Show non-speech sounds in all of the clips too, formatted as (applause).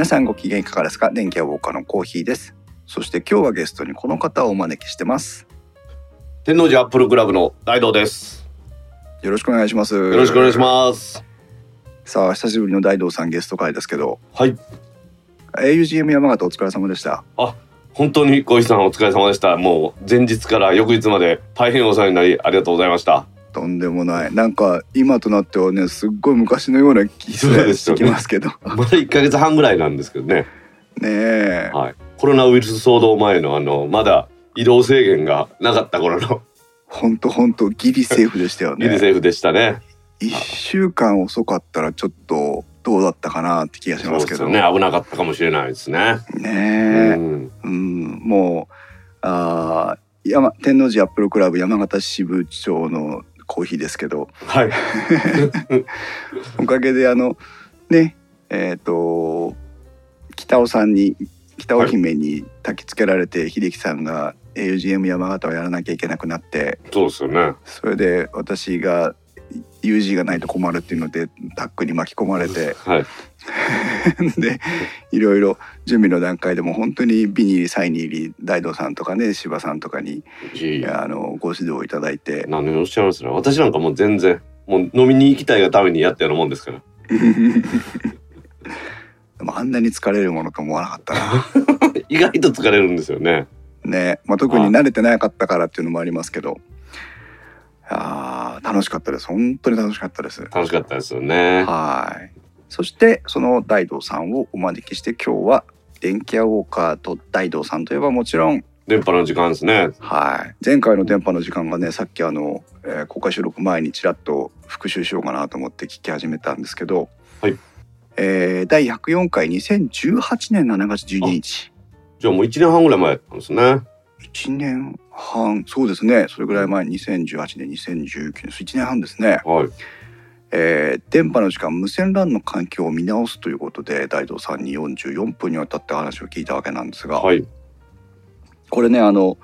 皆さんご機嫌いかがですか？電気屋ウォーカーのコーヒーですそして今日はゲストにこの方をお招きしてます天王寺アップルクラブの大道です。よろしくお願いしますよよろしくお願いします。すさあ久しぶりの大道さんゲスト会ですけどはい。augm 山形お疲れ様でした本当に小石さんお疲れ様でした。もう前日から翌日まで大変お世話になりありがとうございました。とんでもないなんか今となってはねすっごい昔のような気がしてきますけどまだ1ヶ月半ぐらいなんですけどね。ねえはい。コロナウイルス騒動前のあのまだ移動制限がなかった頃のほんとほんとギリセーフでしたよねギリセーフでしたね。一週間遅かったらちょっとどうだったかなって気がしますけどね。危なかったかもしれないですね。ねえうん。うん、もうあー山天王寺アップルクラブ山形支部長のコーヒーですけどはい。おかげであのねえっ、と北尾さんに北尾姫に焚き付けられて、秀樹さんが AUGM 山形をやらなきゃいけなくなってそうですよね。それで私が UG がないと困るっていうのでタックに巻き込まれてはい。(laughs) でいろいろ準備の段階でも本当にビニールサイニーリ大道さんとかね柴さんとかにあのご指導いただいて。何をおっしゃいますね。私なんかもう全然もう飲みに行きたいがためにやったようなもんですから。(laughs) でもあんなに疲れるものと思わなかったな。(laughs) 意外と疲れるんですよね。ね、まあ、特に慣れてなかったからっていうのもありますけど。あー楽しかったです。本当に楽しかったです。楽しかったですよね。はいそしてその大道さんをお招きして今日は電気屋ウォーカーと大道さんといえばもちろん。電波の時間ですね。はい。前回の電波の時間がねさっきあの、えー公開収録前にちらっと復習しようかなと思って聞き始めたんですけど、はい。えー第104回2018年7月12日。じゃあもう一年半ぐらい前やったんですね。1年半。そうですね。それぐらい前2018年2019年。1年半ですね、はい。えー電波の時間無線 LAN の環境を見直すということで大道さんに44分にわたって話を聞いたわけなんですが、はい。これねあの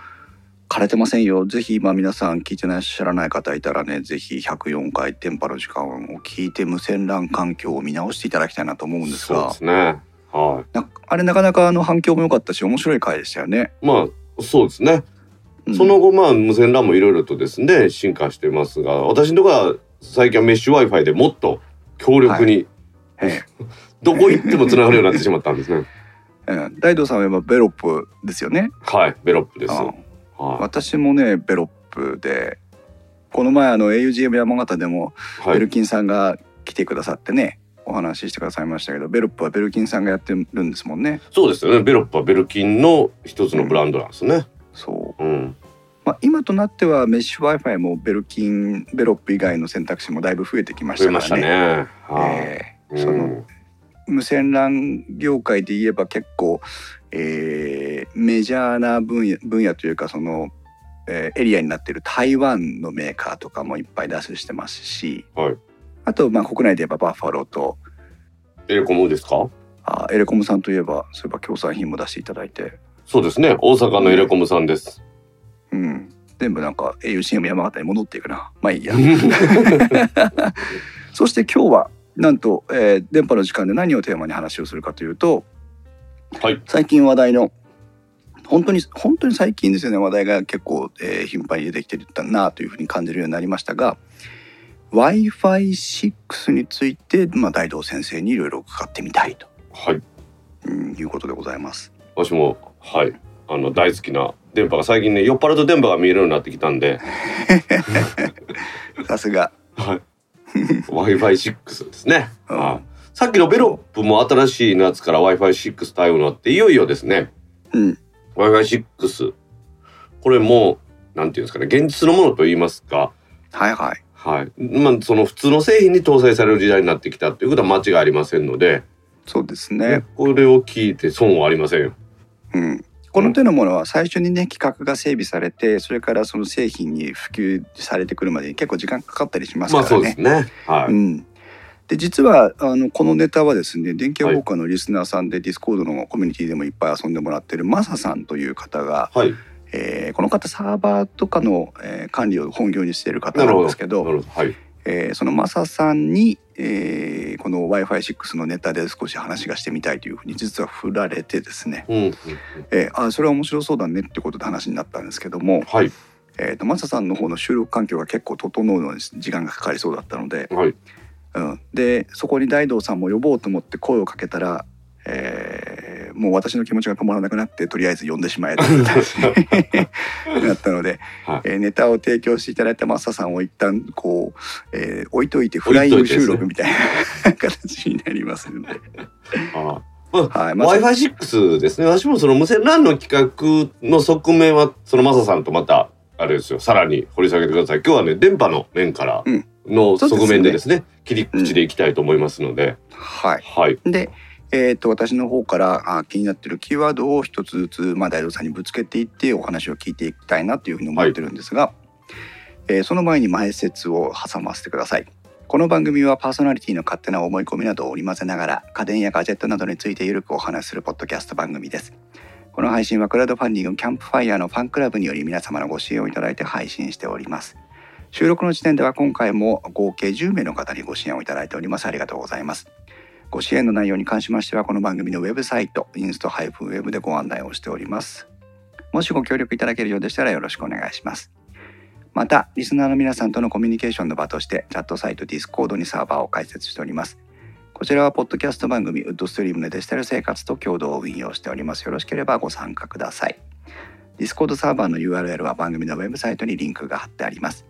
枯れてませんよぜひ今皆さん聞いてらっしゃらない方いたらねぜひ104回電波の時間を聞いて無線 LAN 環境を見直していただきたいなと思うんですがそうですね。はなあれなかなかあの反響も良かったし面白い回でしたよね。い。まあそうですね。うんその後まあ無線 LAN もいろいろとですね進化してますが、私のところは最近はメッシュ Wi-Fi でもっと強力にえ (laughs) どこ行っても繋がるようになってしまったんですね。え (laughs) うん大道さんは今 Velop ですよね。はい。 Velop です。あは私もねベロップでこの前あの augm 山形でもい。はい。 Belkin さんが来てくださってねお話ししてくださいましたけど Velop は Belkin さんがやってるんですもんねそうですよね。 Velop は Belkin の一つのブランドなんですね。そう、うん。まあ、今となってはメッシュ w i f i もベルキンベロップ以外の選択肢もだいぶ増えてきましたからね。えその無線 LAN 業界で言えば結構、えーメジャーな分野分野というかその、えーエリアになっている台湾のメーカーとかもいっぱい出してますし、はいあとまあ国内で言えばバッファローとエレコムですか？あエレコムさんといえばそういえば協賛品も出していただいて、そうですね。大阪のエレコムさんです。うん、全部なんか auCM 山形に戻っていくなまあいいや (laughs) (laughs) そして今日はなんと、えー電波の時間で何をテーマに話をするかというとはい。最近話題の本当に本当に最近ですよね話題が結構、えー頻繁に出てきてるなというふうに感じるようになりましたが w i f i 6について、まあ、大道先生にいろいろ伺ってみたいと、はい。うん、いうことでございます。私もはいあの大好きな電波が最近ね酔っ払うと電波が見えるようになってきたんで、(laughs) さすが、はい、Wi-Fi6 ですね、うん。はい。さっきのベロップも新しいやつから Wi-Fi6 対応になっていよいよですね。うん、Wi-Fi6 これもなんていうんですかね現実のものと言いますか。はいはい。はい。まあその普通の製品に搭載される時代になってきたっていうことは間違いありませんので、そうですね。これを聞いて損はありません。ようん。この手のものは最初にね企画が整備されてそれからその製品に普及されてくるまでに結構時間かかったりしますからね。はい、うん、で実はあのこのネタはですね電気屋ウォーカーのリスナーさんで、 Discord のコミュニティでもいっぱい遊んでもらってるマサさんという方が、はい。えーこの方サーバーとかの、えー管理を本業にしている方なんですけど。なるほど。はい。えーそのマサさんに、えーこの Wi-Fi6 のネタで少し話がしてみたいというふうに実は振られてですね、うんうんうん。えーあそれは面白そうだねってことで話になったんですけども、はい。えー、とマサさんの方の収録環境が結構整うのに時間がかかりそうだったので、はい。うん、でそこに大道さんも呼ぼうと思って声をかけたら、えーもう私の気持ちが止まらなくなってとりあえず呼んでしまえとなったので、(laughs) はい。えーネタを提供していただいたマサさんを一旦こう、えー置いといてフライング収録みたいな形になりますので、あ (laughs) まあはいまあ Wi-Fi6 ですね。私もその無線 LAN の企画の側面はそのマサさんとまたあれですよ。さらに掘り下げてください。今日はね電波の面からうん。のそうですね。側面でですね切り口でいきたいと思いますので、はい。はい。で、えー、と私の方からあ気になってるキーワードを一つずつ、まあ、大道さんにぶつけていってお話を聞いていきたいなというふうに思ってるんですが、えーその前に前説を挟ませてください。この番組はパーソナリティの勝手な思い込みなどを織り交ぜながら家電やガジェットなどについてゆるくお話しするポッドキャスト番組です。この配信はクラウドファンディングキャンプファイヤーのファンクラブにより皆様のご支援をいただいて配信しております。収録の時点では今回も合計10名の方にご支援をいただいております。ありがとうございます。ご支援の内容に関しましてはこの番組のウェブサイトインスト -web でご案内をしております。もしご協力いただけるようでしたらよろしくお願いします。またリスナーの皆さんとのコミュニケーションの場としてチャットサイト Discord にサーバーを開設しております。こちらはポッドキャスト番組ウッドストリームのデジタル生活と共同運用しております。よろしければご参加ください Discord サーバーの URL は番組のウェブサイトにリンクが貼ってあります。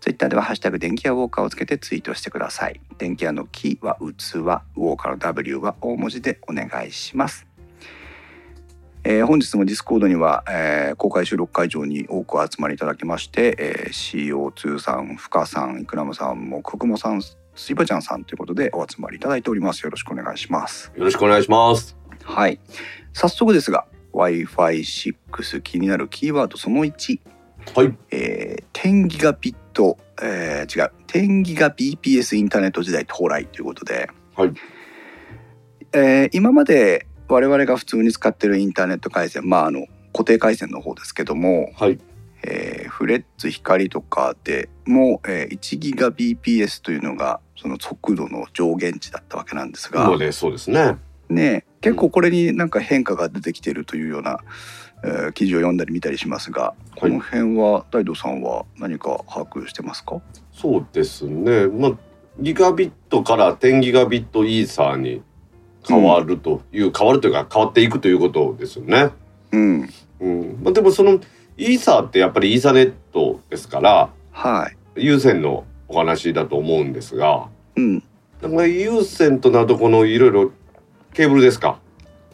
ツイッターではハッシュタグ電気屋ウォーカーをつけてツイートしてください。電気屋の木は器、ウォーカーの W は大文字でお願いします。えー本日も Discord には、えー公開収録会場に多くお集まりいただきまして、えー CO2 さん、深さん、イクラムさんも、くくもさん、スイバちゃんさんということでお集まりいただいております。よろしくお願いします。よろしくお願いしますはい。早速ですが、Wi-Fi6 気になるキーワードその1。はいえー、10ギガビット、えー違う。10ギガ bps インターネット時代到来ということで、はい。えー今まで我々が普通に使ってるインターネット回線まああの固定回線の方ですけども、はい。えーフレッツ光とかでも、えー1ギガ BPS というのがその速度の上限値だったわけなんですが、そうですね。ね結構これになんか変化が出てきているというような、えー記事を読んだり見たりしますが、この辺は大道さんは何か把握してますか？そうですね。まあギガビットから10ギガビットイーサーに変わるという、変わるというか変わっていくということですよね。うん。うん。まあ、でもそのイーサーってやっぱりイーサネットですからはい。有線のお話だと思うんですがうん。だから有線となるとこのいろいろケーブルですか？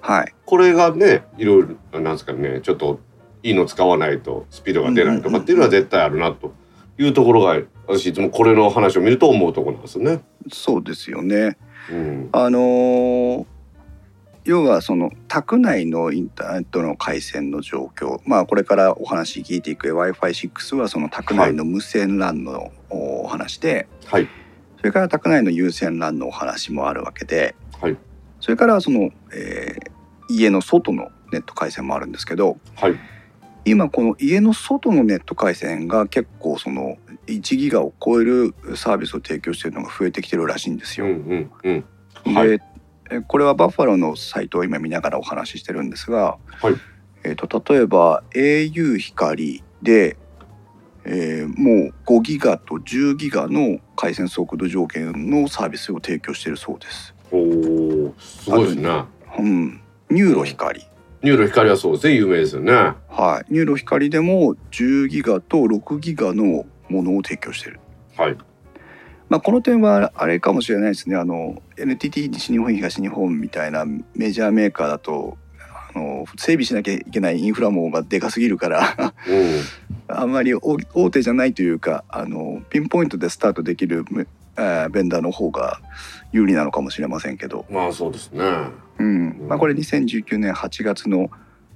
はい。これがねいろいろなんですかねちょっといいの使わないとスピードが出ないとかっていうのは絶対あるなと。いうところが私いつもこれの話を見ると思うところなんですよね。そうですよね。うん、あのー要はその宅内のインターネットの回線の状況。まあこれからお話聞いていく Wi-Fi6 はその宅内の無線 LAN のお話で、はい。それから宅内の有線 LAN のお話もあるわけで、はい。それからその、えー家の外のネット回線もあるんですけどはい今この家の外のネット回線が結構その1ギガを超えるサービスを提供しているのが増えてきてるらしいんですうんよ。うんうんはいこれはバッファローのサイトを今見ながらお話ししてるんですが、はいえー、と例えば au 光で、えーもう5ギガと10ギガの回線速度条件のサービスを提供しているそうです。おーすごいですね。うん、 NURO 光、 NURO 光はそうですね有名ですよね。はい、 NURO 光でも10ギガと6ギガのものを提供している。はい。まあ、この点はあれかもしれないですね。あの NTT 西日本東日本みたいなメジャーメーカーだとあの整備しなきゃいけないインフラ網がでかすぎるから。うん。(laughs) あんまり大大手じゃないというかあのピンポイントでスタートできるめえーベンダーの方が有利なのかもしれませんけど、まあそうですね。うん。まあ、これ2019年8月の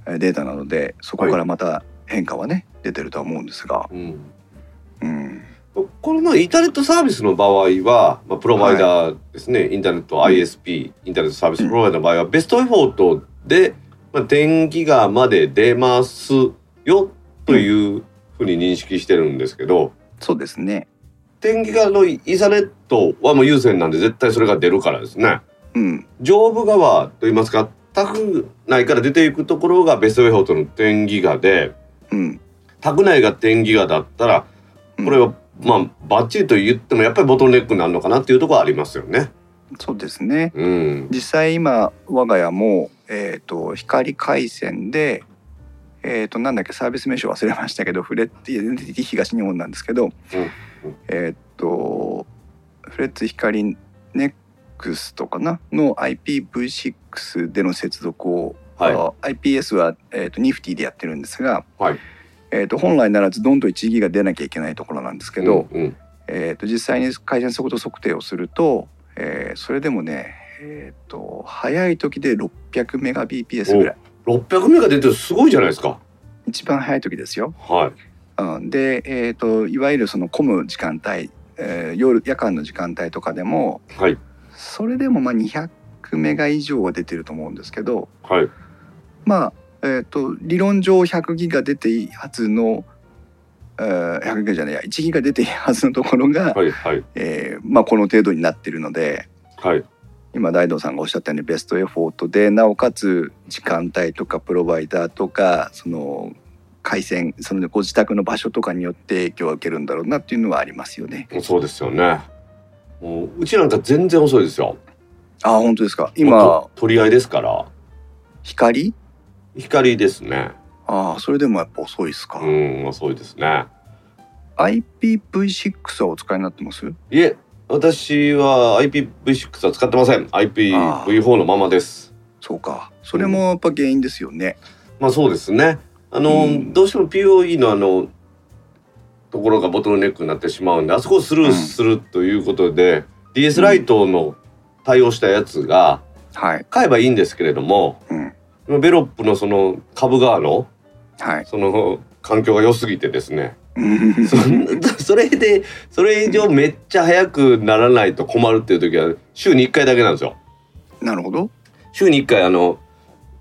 えーデータなのでそこからまた変化はね出てるとは思うんですが、うん。うん、これのインターネットサービスの場合は、まあ、プロバイダーですね、インターネット ISP、インターネットサービスプロバイダーの場合は、ベストエフォートで、まあ、10ギガまで出ますよというふうに認識してるんですけど、そうですね。10ギガのイーサネットはもう有線なんで絶対それが出るからですね。うん、上部側といいますかタ宅内から出ていくところがベストウェイ法との天ギガで、うん、タ宅内が天ギガだったらこれは、まあバッチリと言ってもやっぱりボトルネックになるのかなっていうところはありますよね。そうですね、うん、実際今我が家も、えーと、光回線で、えーと、なんだっけサービス名称忘れましたけどフレッテ東日本なんですけど、うん。うん、えっ、とフレッツ光ネッとかな？の IPv6 での接続を、はい、iPS は、えーと、Nifty でやってるんですが、はい、えーと、本来ならずどんどん1ギガ出なきゃいけないところなんですけど、うんうん、えーと、実際に回線速度測定をすると、えー、それでもね、えー、と早い時で 600Mbps ぐらい。600メガ出てすごいじゃないですか。一番早い時ですよ。はい。うん、で、えっ、ー、といわゆるその混む時間帯、えー、夜夜間の時間帯とかでも、はい。それでもまあ200メガ以上は出てると思うんですけどはい。まあ、えー、と理論上100ギガ出ていいはずの、えー、100ギガじゃないや1ギガ出ていいはずのところが、はい。はい。えーまあ、この程度になってるので。はい。今大道さんがおっしゃったようにベストエフォートでなおかつ時間帯とかプロバイダーとかその回線そのご自宅の場所とかによって影響を受けるんだろうなっていうのはありますよね。そうですよね。もううちなんか全然遅いですよ。あ本当ですか？今と取り合いですから。光？光ですね。ああそれでもやっぱ遅いですか、うん、遅いですね。IPv6 はお使いになってます？いえ、私は IPv6 は使ってません。IPv4 のままです。そうかそれもやっぱ原因ですよね。まあそうですね。あの、うんどうしても POE のあのところがボトルネックになってしまうんで、あそこをスルーするということで、DS ライトの対応したやつがはい、買えばいいんですけれども、うん、ベロップのその株側のはい。その環境が良すぎてですね。うんそんそれでそれ以上めっちゃ早くならないと困るっていう時は週に1回だけなんですよ。なるほど。週に1回あの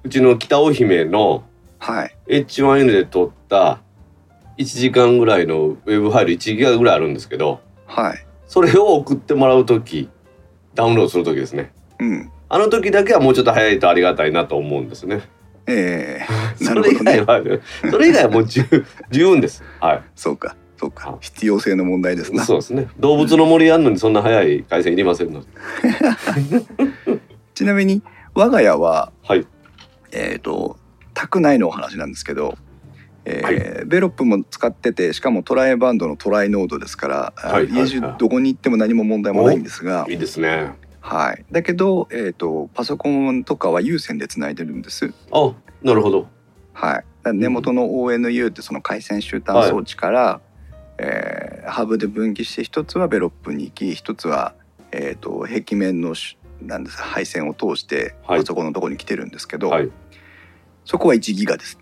うちの北尾姫のはい。H1N で撮った1時間ぐらいのウェブファイル1ギガぐらいあるんですけどはい。それを送ってもらう時ダウンロードする時ですねうん。あの時だけはもうちょっと早いとありがたいなと思うんですねええ (laughs) なそれ以外。は、それ以外はもう十 (laughs) 十分ですはいそうか。そうかあ。必要性の問題ですな。そうですね動物の森やんのにそんな早い回線いりませんので (laughs) ちなみに我が家ははいえっ、と宅内のお話なんですけど、えーはい。ベロップも使っててしかもトライバンドのトライノードですから、あはいはい家中どこに行っても何も問題もないんですが、いいですね。はい、だけど、えー、とパソコンとかは有線でつないでるんです。あなるほど。はい、根元の ONU ってその回線終端装置から、えーハブで分岐して一つはベロップに行き一つは、えー、と壁面のしなんです配線を通してはい。パソコンのところに来てるんですけど、はい。そこは1ギガです。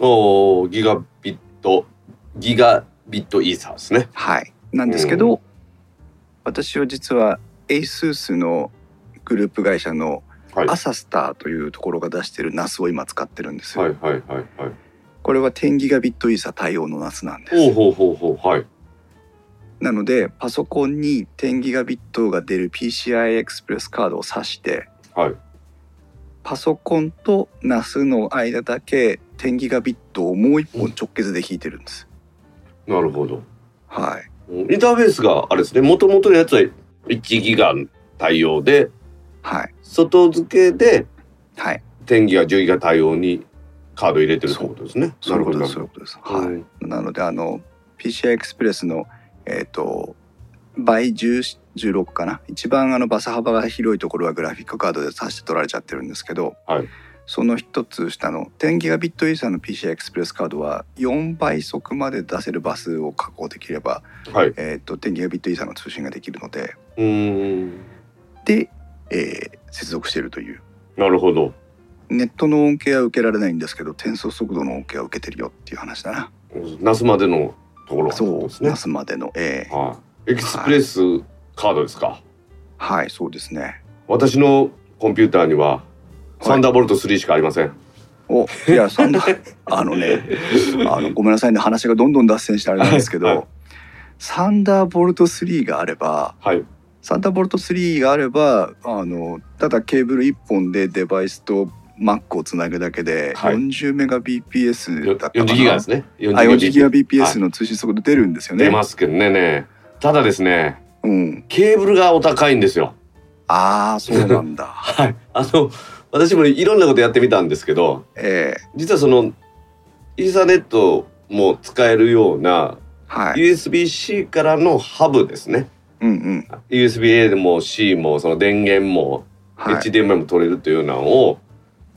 おーギガビットギガビットイーサーですね。はい、なんですけど、私は実は ASUS のグループ会社のはい。アサスターというところが出してる NAS を今使ってるんですよ。はいはいはいはい。これは10ギガビットイーサ対応の NAS なんです。ほうほうほうほうはい。なのでパソコンに10ギガビットが出る PCI エクスプレスカードを挿してはい。パソコンと NAS の間だけ10ギガビットをもう一本直結で引いてるんです。なるほどはい。インターフェースがあれですねもともとのやつは1ギガ対応ではい。外付けではい。10ギガ10ギガ対応にカード入れてるってことですねそういうことです。そういうことです。ほどはい。なのであの PCI エクスプレスのえっ、と倍10 16かな一番あのバス幅が広いところはグラフィックカードで挿して取られちゃってるんですけど、はいその一つ下の10ギガビットイーの PCI エクスプレスカードは4倍速まで出せるバスを確保できれば、うんはい。えー、と10ギガビットイーの通信ができるのでうーん。で、えー接続しているという。なるほど。ネットの恩恵は受けられないんですけど転送速度の恩恵は受けてるよっていう話だな。ナスまでのところそうことですまでの、えーはい。エクスプレスカードですか？はい。そうですね。私のコンピューターにはいサンダーボルト3しかありません、おいやサンダー (laughs) あのねあのごめんなさいね話がどんどん脱線してあれなんですけど、はいはいサンダーボルト3があればはい。サンダーボルト3があればあのただケーブル1本でデバイスと Mac をつなぐだけではい40メガ BPS よだったかな？40ギガですね。あ40ギガ BPS はいの通信速度出るんですよね。出ますけどねね。ただですね、うん、ケーブルがお高いんですよ。ああそうなんだ。はい。あの、私もいろんなことやってみたんですけど、ええ実はその、イーサネットも使えるような、はい。USB-C からのハブですね。うんうん。USB-A でも C もその電源もはい。HDMI も取れるというのを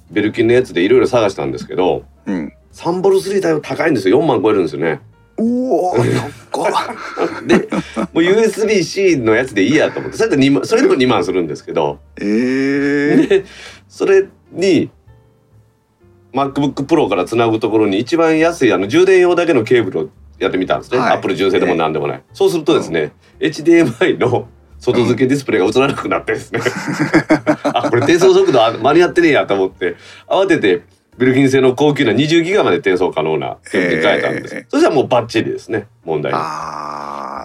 ベルキンのやつでいろいろ探したんですけどうん。3ボル3対応高いんですよ4万超えるんですよねおお。(laughs) でもう USB-C のやつでいいやと思ってそれで2万それでも2万するんですけどええでそれに MacBook Pro からつなぐところに一番安いあの充電用だけのケーブルをやってみたんですね、はい。Apple 純正でも何でもない、そうするとですね、HDMI の外付けディスプレイが映らなくなってですね、(laughs) あこれ転送速度あ間に合ってねえやと思って慌ててベルギン製の高級な20ギガまで転送可能なケーブルに変えたんです、えーそしたらもうバッチリですね問題なく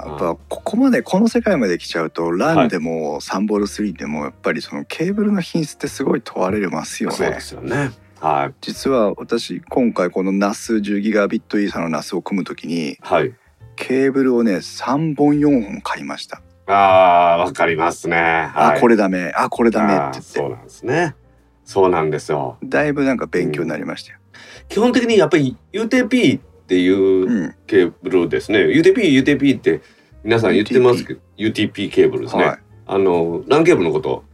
やっぱここまでこの世界まで来ちゃうと、ランでもサンボル3でもやっぱりそのケーブルの品質ってすごい問われますよね。そうで。すよね。はい。実は私今回この NAS10 ギガビットイーサの NAS を組むときにはい。ケーブルをね3本4本買いました。あーわかりますね、はい、あこれダメ。あこれダメって言って。そうなんですね。そうなんですよ。だいぶなんか勉強になりましたよ。基本的にやっぱり UTP っていううん、ケーブルですね、UTP UTP って皆さん言ってますけど UTP ケーブルですね、はい。あの LAN ケーブルのこと？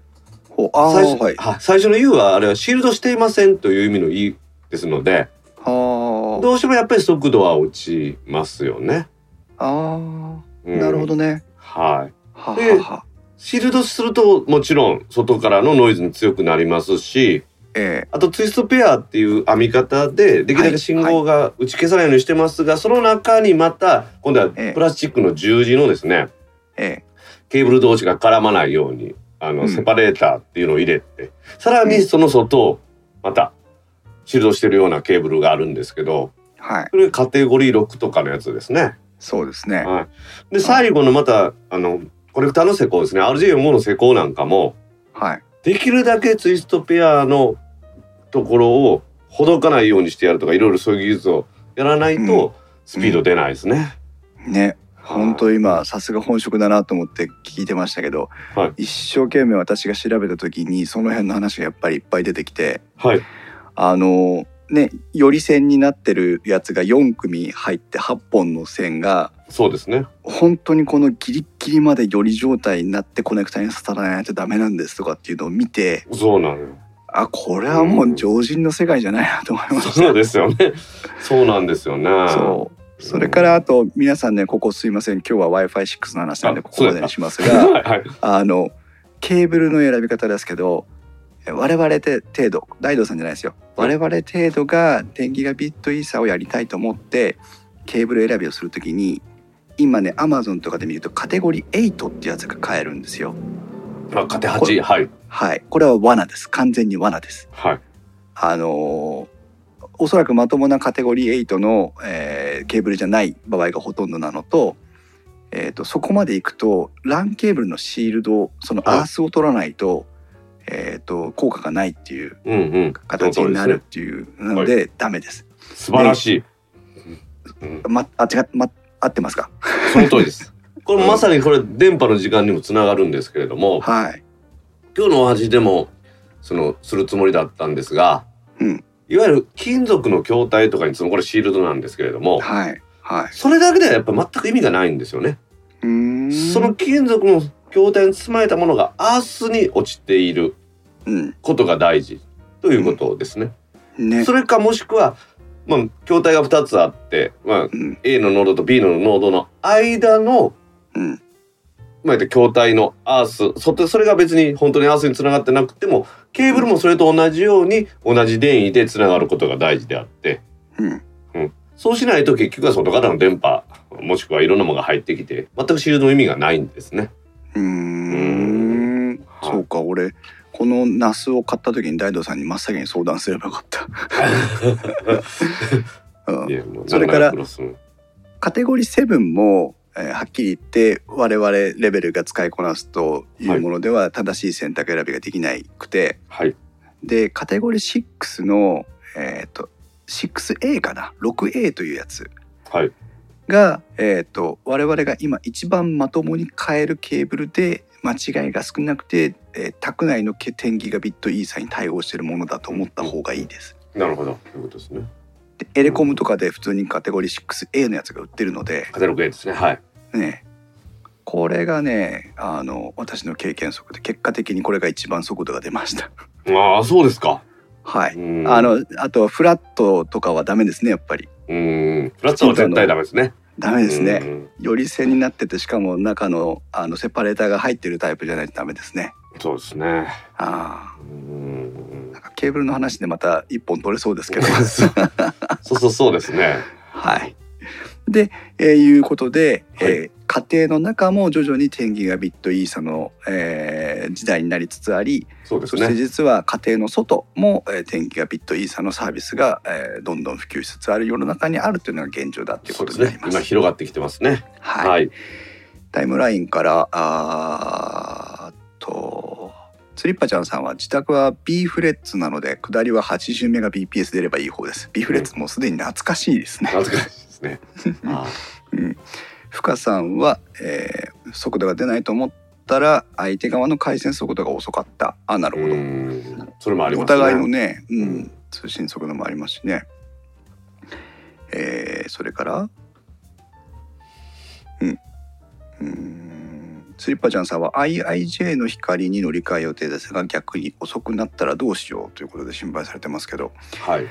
最初,、はい。は最初の U はあれはシールドしていませんという意味の E ですのではどうしてもやっぱり速度は落ちますよね、ああうん。あなるほどね。はい。はではは。シールドするともちろん外からのノイズに強くなりますしええあとツイストペアっていう編み方でできるだけ信号が打ち消さないようにしてますが、その中にまた今度はええプラスチックの十字のですねええケーブル同士が絡まないようにあの、うんセパレーターっていうのを入れてさらにその外をまたシールドしてるようなケーブルがあるんですけどはい。これカテゴリー6とかのやつですね。そうですね。はい、で最後のまたあのコレクターの施工ですね RJ45 の施工なんかもはい。できるだけツイストペアのところをほどかないようにしてやるとかいろいろそういう技術をやらないとスピード出ないですね。ね。本当今さすが本職だなと思って聞いてましたけど、はい一生懸命私が調べた時にその辺の話がやっぱりいっぱい出てきてはい、あのねより線になってるやつが4組入って8本の線がそうですね。本当にこのギリッギリまでより状態になってコネクタにさらないとダメなんですとかっていうのを見てそうなのよ。あこれはもう常人の世界じゃないなと思いました。そうですよね。そうなんですよね。そうそれからあと皆さんねここすいません今日は w i f i 6の話なんであここまでにします (laughs) はがいはい。あのケーブルの選び方ですけどえ我々で程度大道さんじゃないですよ。我々程度が10ギガビットイーサをやりたいと思ってケーブル選びをするときに今ね Amazon とかで見るとカテゴリー8ってやつが買えるんですよ。あ、カテ八はい。はい。これは罠です。完全に罠です。はい。あのーおそらくまともなカテゴリー8の、えーケーブルじゃない場合がほとんどなのと,、えー、とそこまでいくと LAN ケーブルのシールドそのはいアースを取らないと,、えー、と効果がないっていううんうん。形になるっていうなのでダメです。素晴らしい、うん、まあ違っま合ってますか？その通りです。(laughs) これまさにこれ電波の時間にもつながるんですけれどもはい。今日のお話でもそのするつもりだったんですが、うん。いわゆる金属の筐体とかに積むこれシールドなんですけれどもはい。はい。それだけではやっぱ全く意味がないんですよね。うーん。その金属の筐体に包まれたものがアースに落ちている。うんことが大事ということですね。ね。それかもしくは、まあ、筐体が2つあって、まあ、うん。A のノードと B のノードの間の、うん。まあ、筐体のアースそそれが別に本当にアースにつながってなくてもケーブルもそれと同じように同じ電位でつながることが大事であって。うん。そうしないと結局は外からの電波もしくはいろんなものが入ってきて全くシールドの意味がないんですね。うーん。はい。そうか俺このナスを買った時に大道さんに真っ先に相談すればよかった。(laughs) うんそれからカテゴリー7も、えーはっきり言って我々レベルが使いこなすというものでは正しい選択選びができないくて、はい。でカテゴリー6のえっ、と 6A かな？6A というやつはい。が、えー、と我々が今一番まともに買えるケーブルで間違いが少なくて、えー、宅内の10ギガビットイーサに対応しているものだと思った方がいいです。なるほど。ということですね。でエレコムとかで普通にカテゴリー 6A のやつが売ってるので、カタログ A ですね。はい。ね、これがねあの私の経験則で結果的にこれが一番速度が出ました。ああ、そうですか。はい。うんあのあとフラットとかはダメですねやっぱりうん。フラットは絶対ダメですね。ダメですね。うんより線になっててしかも中のあのセパレーターが入ってるタイプじゃないとダメですね。そうですね。あうんあ、なんかケーブルの話でまた一本取れそうですけど。そうそうそうですね。(laughs) はい。で、えーいうことで、はいえー家庭の中も徐々に10ギガビットイーサの、えー時代になりつつあり、そうですそしてね。実は家庭の外も、えー10ギガビットイーサのサービスが、えーどんどん普及しつつある世の中にあるというのが現状だということになりま。す。今広がってきてますね。はいはい。タイムラインからあとスリッパちゃんさんは自宅は B フレッツなので下りは80メガ BPS 出ればいい方です B フレッツもうすでに懐かしいですね、懐かしいですね。あうん、深さんは、えー速度が出ないと思ったら相手側の回線速度が遅かった。あなーるほど、うん。それもありますお互いのね、ううん。ん、通信速度もありますしね。えーそれから、うん、うーん、スリッパちゃんさんは IIJ の光に乗り換え予定ですが逆に遅くなったらどうしようということで心配されてますけど、はい。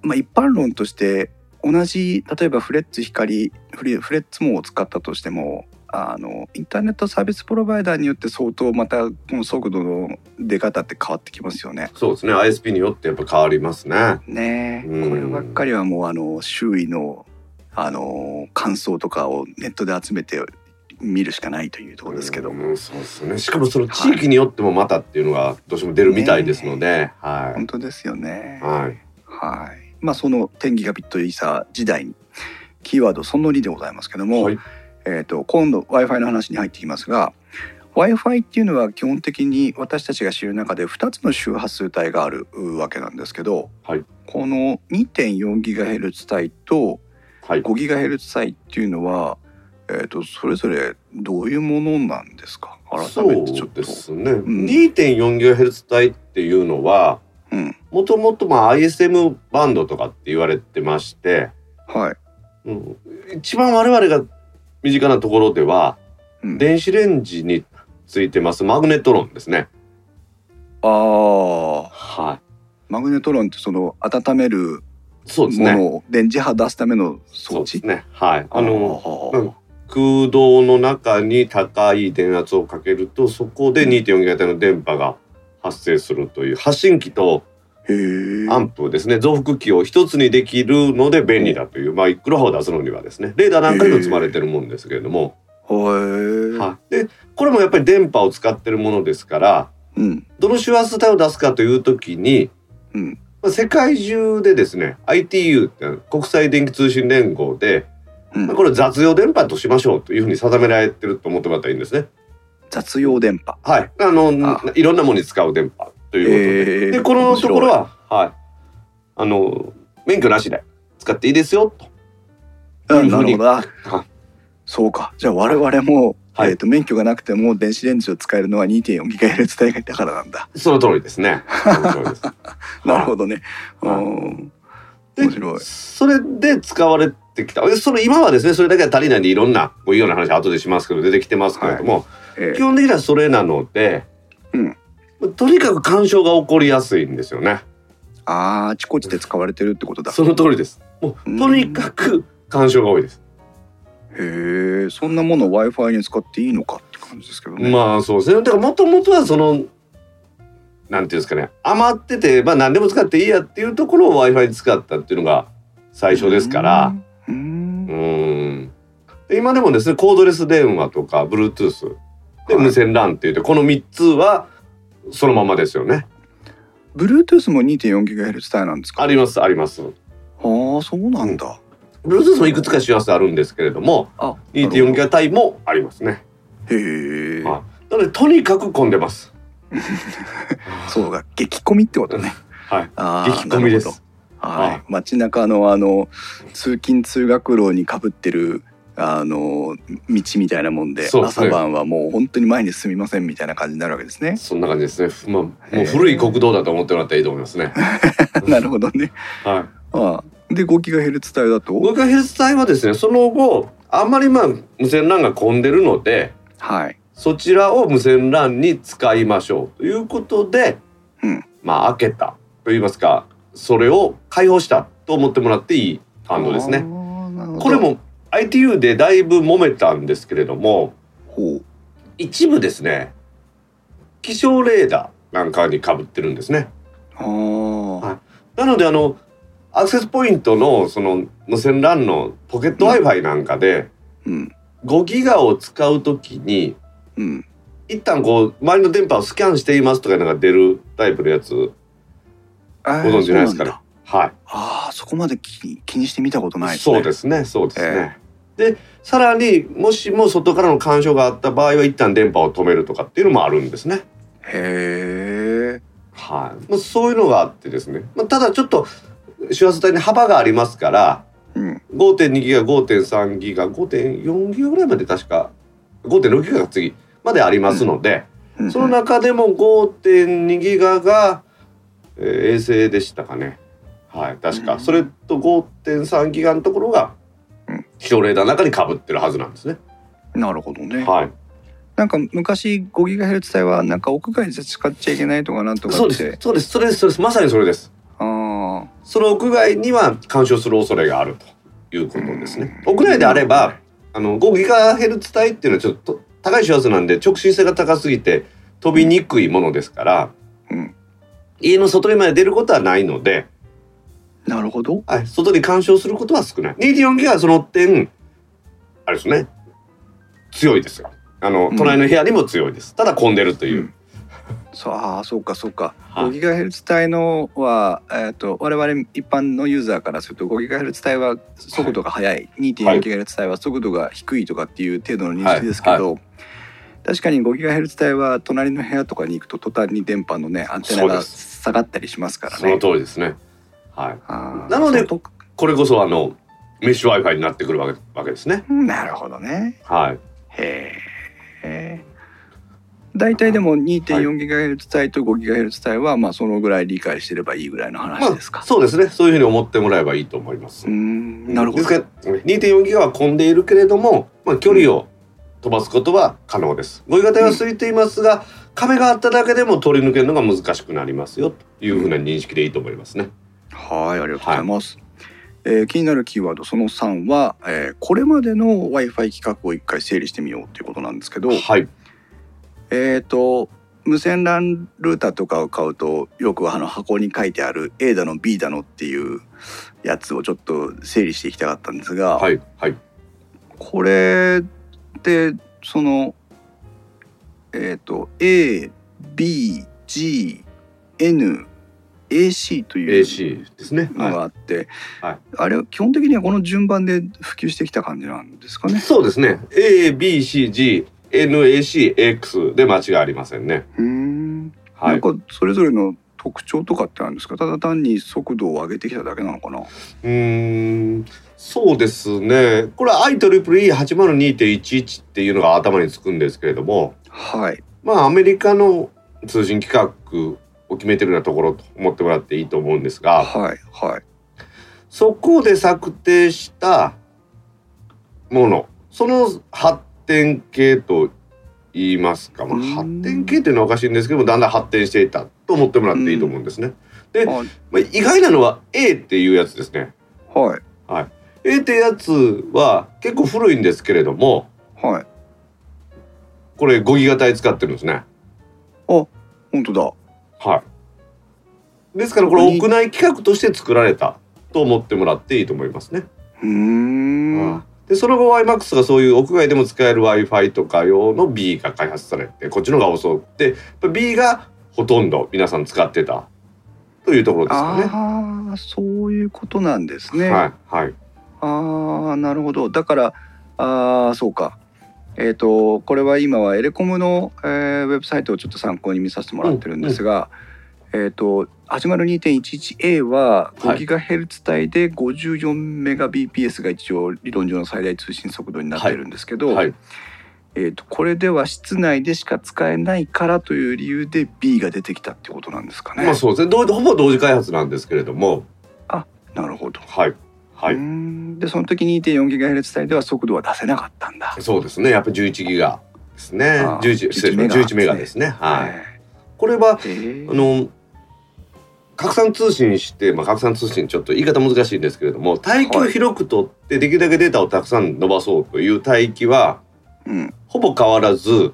まあ、一般論として同じ例えばフレッツ光フレフレッツ網を使ったとしてもあのインターネットサービスプロバイダーによって相当またこの速度の出方って変わってきますよね。そうですね。ISP によってやっぱ変わりますね。ねえうんこればっかりはもうあの周囲のあの感想とかをネットで集めて見るしかないというところですけど、うんそうですね。しかもその地域によってもまたっていうのがどうしても出るみたいですので、は本当ですよねい。。はい。はい。まあその10ギガビットイーサー時代にキーワードその2でございますけども、はい。えっ、と今度 Wi-Fi の話に入ってきますが Wi-Fi っていうのは基本的に私たちが知る中で2つの周波数帯があるわけなんですけど、はい。この 2.4GHz 帯とはい。5GHz 帯っていうのは、えー、とそれぞれどういうものなんですか？改そめてちょっと。うですね。ん。2.4GHz 帯っていうのは、うんもともとまあ ISM バンドとかって言われてまして、はい、うん、一番我々が身近なところでは、うん、電子レンジについてますマグネトロンですね。ああはマグネトロンってその温めるい。そうですものね。を電磁波出すための装置？ね。はい。あの、空洞の中に高い電圧をかけるとそこで 2.4GHz の電波が発生するという発信機とアンプですね。増幅器を一つにできるので便利だという、まあ、いくらを出すのにはですね。レーダーなんかにも積まれてるもんですけれども、はい、でこれもやっぱり電波を使ってるものですからうん。どの周波数帯を出すかという時にうん。まあ世界中でですね ITU って国際電気通信連合で、うん。まあこれ雑用電波としましょうというふうに定められてると思ってもらったらいいんですね。雑用電波。はい、あのあ。いろんなものに使う電波ということで、へー。でこのところは、はい、あの免許なしで使っていいですよと。うんなるほど。なはそうか。じゃあ我々も、はい。えー、と免許がなくても電子レンジを使えるのは 2.4GHz 帯だからなんだ。その通りですね。その通りです。(laughs) なるほどね。はい。うん。で面白い。それで使われてきた。でその今はですね、それだけは足りないんでいろんなこういうような話後でしますけど出てきてますけれども、え基本的にはそれなので、うんとにかく干渉が起こりやすいんですよね。あーあちこちで使われてるってことだその通りです。もううんとにかく干渉が多いです。へえそんなもの w i f i に使っていいのかって感じですけどね、まあそうですね。だからもともとはそのなんていうんですかね余っててまあ何でも使っていいやっていうところを Wi-Fi に使ったっていうのが最初ですから。うんうん今でもですねコードレス電話とか Bluetooth ではい無線 LAN っていうとこの3つはそのままですよね。Bluetooth も 2.4GHz 帯なんですか？ありますあります。ああそうなんだ、Bluetooth もいくつか周波数あるんですけれどもあ2.4ギガ帯もありますね。へえ、はいなのでとにかく混んでます。(laughs) そうか激混みってことね (laughs) はい。あー激混みです。はい街中のあの通勤通学路にかぶってるあの道みたいなもんでね。朝晩はもう本当に前に進みませんみたいな感じになるわけですね。そんな感じですね。まあ、もう古い国道だと思ってもらったらいいと思いますね。(laughs) なるほどね。はい。ああ。で5ギガヘルツ帯だと？5 g ヘルツ帯はですね、その後、あんまりまあ無線 LAN が混んでるので、はい。そちらを無線 LAN に使いましょうということで、うん。まあ開けたと言いますか、それを開放したと思ってもらっていい感動ですあね。これも ITU でだいぶ揉めたんですけれども、一部ですね、気象レーダーなんかに被ってるんですね。はい。なのであのアクセスポイントのその無線 LAN のポケット Wi-Fi なんかでうん。5ギガを使うときにうん。一旦こう周りの電波をスキャンしていますとかいうのが出るタイプのやつご存知ないですかはい。ああそこまで気に気にしてみたことないですね。そうですね。そうですね、でさらにもしも外からの干渉があった場合は一旦電波を止めるとかっていうのもあるんですね。へえ。はい、まあ、そういうのがあってですね、まあ、ただちょっと周波数帯に幅がありますからうん。5.2ギガ5.3ギガ5.4ギガぐらいまで確か5.6ギガが次までありますので、うん。その中でも5.2ギガが、えー衛星でしたかねはい確か、うん。それと5.3ギガのところがうん。気象レーダーの中にかぶってるはずなんですね。なるほどね。はい、なんか昔5ギガヘルツ帯はなんか屋外で使っちゃいけないとかなんとかそうですそうです。それです。それです。まさにそれです。ああその屋外には干渉する恐れがあるということですね。屋内であればあの5ギガヘルツ帯っていうのはちょっと高い周波数なんで直進性が高すぎて飛びにくいものですから、うん。家の外にまで出ることはないので、なるほどはい、外に干渉することは少ない。2.4ギガはその点あれですね強いですよ。あのうん隣の部屋にも強いです。ただ混んでるという。うんそうああそうかそうか、はい5ギガヘルツ帯のは、えー、と我々一般のユーザーからすると5ギガヘルツ帯は速度が速い、2.4ギガヘルツ帯は速度が低いとかっていう程度の認識ですけど、確かに5ギガヘルツ帯は隣の部屋とかに行くと途端に電波のねアンテナが下がったりしますからそのね。通りですね。はい。なのでこれこそあのメッシュ Wi-Fi になってくるわけわけですね。なるほどね。はい。へえ。大体でも2.4ギガヘルツ帯と5ギガヘルツ帯はまあそのぐらい理解してればいいぐらいの話ですか。そうですね。そういうふうに思ってもらえばいいと思います。うーんなるほど。ですから2.4ギガは混んでいるけれども、まあ、距離を飛ばすことは可能です。5ギガ帯は空いていますが、壁があっただけでも通り抜けるのが難しくなりますよというふうな認識でいいと思いますね。はい、ありがとうございます。えー気になるキーワードその3は、えーこれまでの Wi-Fi 規格を一回整理してみようということなんですけど、はい。えっ、と無線 LAN ルーターとかを買うとよくあの箱に書いてある A だの B だのっていうやつをちょっと整理していきたかったんですが、はい。はい。これってそのえっ、と ABGNAC という AC ですね。のがはあって、はいあれは基本的にはこの順番で普及してきた感じなんですかい。ね？そうですね。A, B, C, G, N, A, C, X で間違いありませんね。うーん、はい。なんかそれぞれの特徴とかってあるんですか？ただ単に速度を上げてきただけなのかな？うーん。そうですね。これは IEEE802.11 っていうのが頭につくんですけれども、はい。まあアメリカの通信規格を決めてるようなところと思ってもらっていいと思うんですが、はい。はい。そこで策定したもの、その発展系と言いますか、まあ、発展系っていうのはおかしいんですけども、だんだん発展していたと思ってもらっていいと思うんですね。であまあ、意外なのは A っていうやつですね。はい。A ってやつは結構古いんですけれども、はい。これ5ギガ帯使ってるんですね。本当だ。はい。ですからこれ屋内規格として作られたと思ってもらっていいと思いますね。うーん。でその後 YMAX がそういう屋外でも使える Wi-Fi とか用の B が開発されてこっちの方が遅くて B がほとんど皆さん使ってたというところですかね。ああ、そういうことなんですね。はいはい。ああなるほどだからああそうかえっ、とこれは今はエレコムの、えーウェブサイトをちょっと参考に見させてもらってるんですが、えっ、と80 2.11a ははい 5GHz 帯で 54Mbps が一応理論上の最大通信速度になってるんですけど、はいえー、とこれでは室内でしか使えないからという理由で B が出てきたってことなんですかね。まあそうですね。どうほぼ同時開発なんですけれども、なるほど。はいはい。んでその時 2.4GHz 帯では速度は出せなかったんだ。そうですね。やっぱり11ギガですね。あー11失礼しました11メガですね。はい。これはえーあの拡散通信して、まあ、拡散通信ちょっと言い方難しいんですけれども帯域を広く取ってできるだけデータをたくさん伸ばそうという帯域はうんほぼ変わらず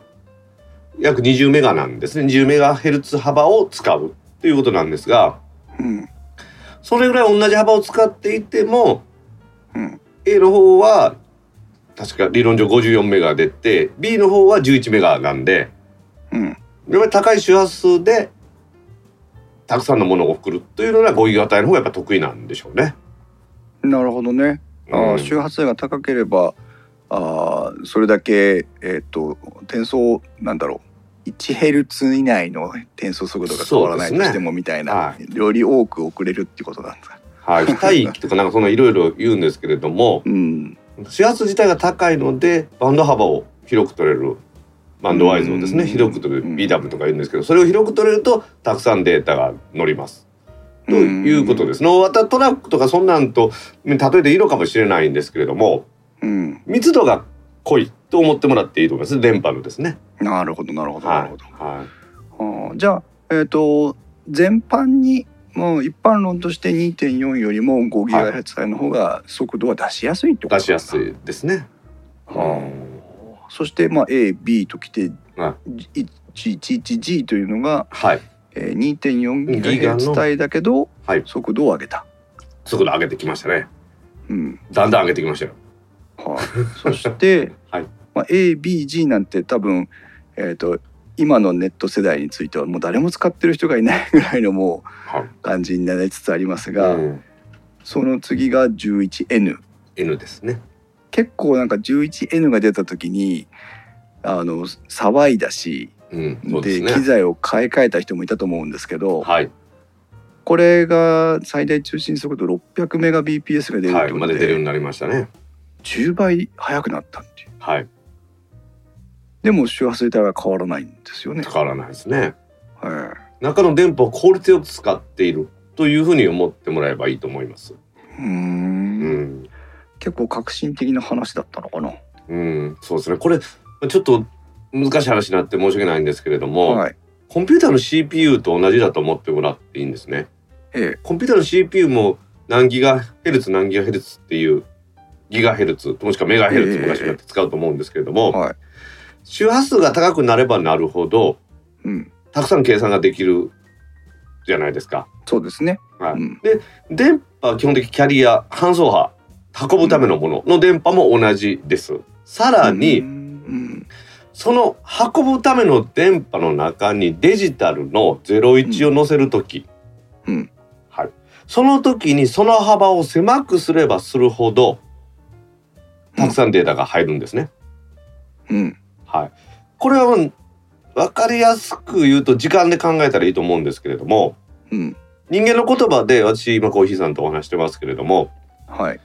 約20メガなんですね20メガヘルツ幅を使うということなんですがうんそれぐらい同じ幅を使っていてもうん A の方は確か理論上54メガ出て B の方は11メガなんでうんやっぱり高い周波数でたくさんのものを送るというのが5ギガ帯の方がやっぱ得意なんでしょうね。なるほどね。あうんー周波数が高ければあーそれだけえっ、と転送なんだろう1ヘルツ以内の転送速度が変わらないとしてもみたいな、はより多く送れるってことなんですか？はい、非帯域とかなんかそんないろいろ言うんですけれどもうん。周波数自体が高いのでバンド幅を広く取れるバンドワイズをですねうん。広く取れるうん。BW とか言うんですけどそれを広く取れるとたくさんデータが乗ります。ということです。のまたトラックとかそんなんと例えていいのかもしれないんですけれどもうん、密度が濃いと思ってもらっていいと思います電波のですね。なるほどなるほどなるほど。じゃあえっ、と全般にもう一般論として2.4よりも 5GHz 帯の方が速度は出しやすいってこと出しやすい。いですね。はあそしてまあ AB ときては 11G というのが、はいえー、2.4ギガの GHz 帯だけどはい速度を上げた。速度上げてきましたね。うんだんだん上げてきましたよ。はい、そして、はいまあ、ABG なんて多分、えー、と今のネット世代についてはもう誰も使ってる人がいないぐらいのもはう感じになりつつありますい。が、うんその次が 11N。N ですね。結構なんか 11N が出た時にあの騒いだしうん、でね。機材を買い替えた人もいたと思うんですけど、はい、これが最大通信速度 600Mbps が出るっはい、てことでまで出るようになりましたね。10倍速くなったっていうはい、でも周波数帯は変わらないんですよね。変わらないですね。はい中の電波を効率よく使っているというふうに思ってもらえばいいと思います。うーうんん、結構革新的な話だったのかな。うん、そうですね。これちょっと難しい話になって申し訳ないんですけれども、はい。コンピューターの CPU と同じだと思ってもらっていいんですね。えコンピューターの CPU も何ギガヘルツ何ギガヘルツっていうギガヘルツもしくはメガヘルツ昔になって使うと思うんですけれどえも、はい。周波数が高くなればなるほどうん。たくさん計算ができるじゃないですか。そうですね。はいうんで電波は基本的にキャリア搬送波運ぶためのものの電波も同じです。さらに、うんうんその運ぶための電波の中にデジタルの01を載せる時、うんはい、その時にその幅を狭くすればするほどたくさんデータが入るんですね。うん。はい、これは分かりやすく言うと時間で考えたらいいと思うんですけれどもうん。人間の言葉で私今コーヒーさんとお話してますけれどもはい。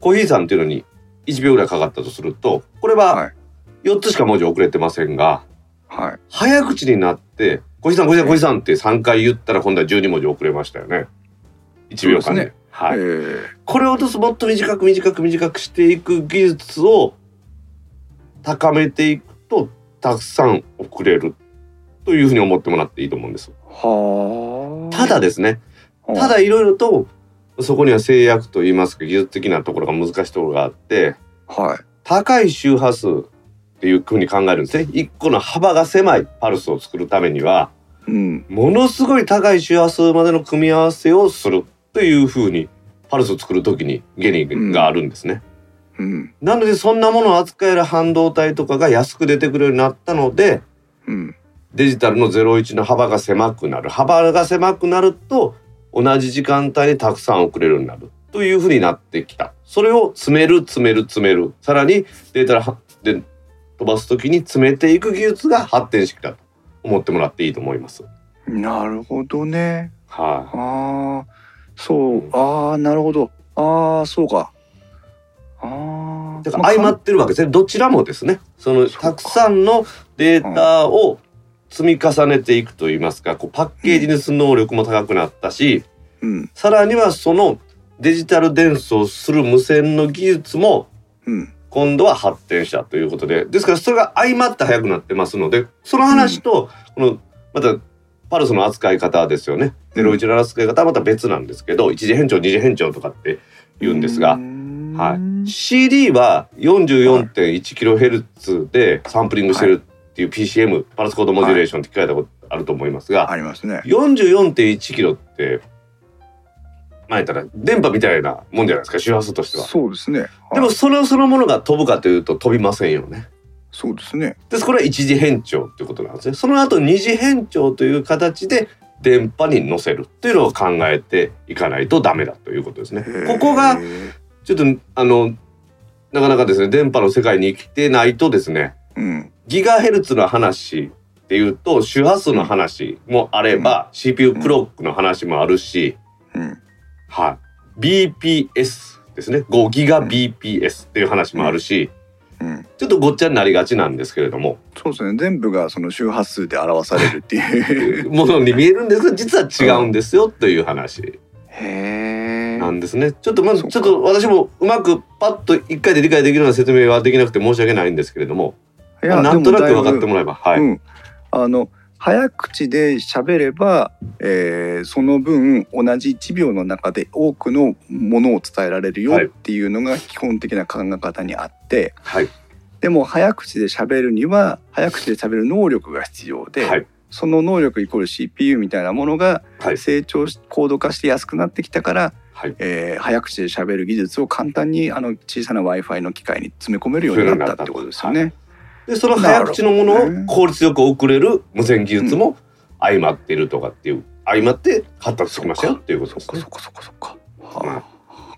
コーヒーさんっていうのに1秒ぐらいかかったとするとこれははい4つしか文字遅れてませんが、はい。早口になって「小石さん小石さん小石さん」って3回言ったら今度は12文字遅れましたよね1秒間でですねはい、ええこれを落とすもっと短く短く短くしていく技術を高めていくとたくさん送れるというふうに思ってもらっていいと思うんですはあ。ただですねはあただいろいろとそこには制約といいますか技術的なところが難しいところがあってはい。高い周波数っていうふうに考えるんですね一個の幅が狭いパルスを作るためにはうん。ものすごい高い周波数までの組み合わせをするというふうにパルスを作る時に原理があるんですね。うん。なのでそんなものを扱える半導体とかが安く出てくるようになったのでうん。デジタルの01の幅が狭くなる幅が狭くなると同じ時間帯にたくさん送れるようになるというふうになってきた。それを詰める詰める詰める。さらにデータで飛ばすときに詰めていく技術が発展してきたと思ってもらっていいと思います。なるほどね。はああ、そう、ああ、なるほど。ああ、そうか。ああ。い。だから相まってるわけですね。どちらもですね。そのたくさんのデータを積み重ねていくといいますか、こうパッケージにする能力も高くなったし、うん、さらにはそのデジタル伝送する無線の技術もうん、今度は発展したということでですからそれが相まって速くなってますのでその話とこのまたパルスの扱い方ですよね01の扱い方はまた別なんですけど一次変調二次変調とかって言うんですがはい、CD は 44.1kHz でサンプリングしてるっていう PCM パルスコードモジュレーションって聞かれたことあると思いますがありますね。44.1キロってまあ言ったら電波みたいなもんじゃないですか周波数としては。そうですね。でもはいそれそのものが飛ぶかというと飛びませんよね。そうですね。ですこれは一次変調っていうことなんですね。その後二次変調という形で電波に乗せるというのを考えていかないとダメだということですね。ここがちょっとあのなかなかですね電波の世界に生きてないとですねうん、ギガヘルツの話っていうと周波数の話もあれば、CPU クロックの話もあるし、うん、はい、BPS ですね。5ギガ BPS っていう話もあるし、うん。ちょっとごっちゃになりがちなんですけれどもそうですね。全部がその周波数で表されるっていう。(laughs) ものに見えるんですが実は違うんですよという話へえ。なんですね。ちょっとまずちょっと私もうまくパッと一回で理解できるような説明はできなくて申し訳ないんですけれども、いまあなんとなく分かってももらえばはい、うん、あの早口で喋れば、えーその分同じ1秒の中で多くのものを伝えられるよはい。っていうのが基本的な考え方にあって、はい。でも早口で喋るには早口で喋る能力が必要で、はい。その能力イコール CPU みたいなものがはい。成長し高度化して安くなってきたから、はい。えー早口で喋る技術を簡単にあの小さな w i f i の機械に詰め込めるようになったってことですよね。でその早口のものを効率よく送れる無線技術も相まっているとかっていう相まって発達しましたよっていうことですねそっかそっ。かそっか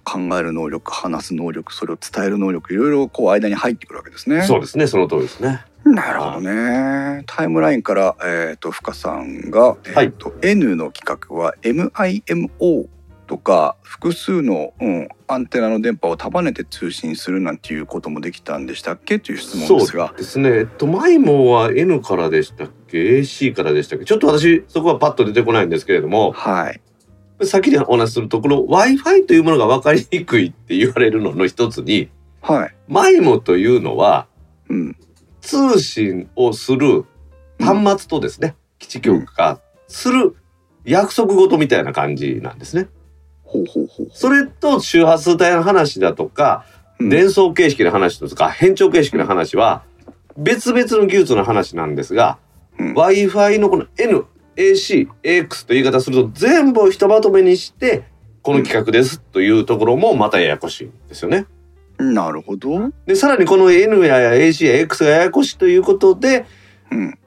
考える能力話す能力それを伝える能力いろいろこう間に入ってくるわけですね。そうですねその通りですね。なるほどね。タイムラインからえっ、と深さんがえっ、はいと、N の企画は MIMO とか複数の、うん、アンテナの電波を束ねて通信するなんていうこともできたんでしたっけ？という質問ですがそう。ですね。えっとマイモは N からでしたっけ？AC からでしたっけ？ちょっと私そこはパッと出てこないんですけれどもはい。先にお話しするところ Wi-Fi というものが分かりにくいって言われるのの一つにはい。マイモというのはうん。通信をする端末とですね、基地局がする約束事みたいな感じなんですね。それと周波数帯の話だとか、うん伝送形式の話とか変調形式の話は別々の技術の話なんですが、うん Wi-Fi のこの N、AC、AX という言い方すると全部をひとまとめにしてこの企画ですというところもまたややこしいんですよね。なるほど。でさらにこの N や AC や X がややこしいということでうん。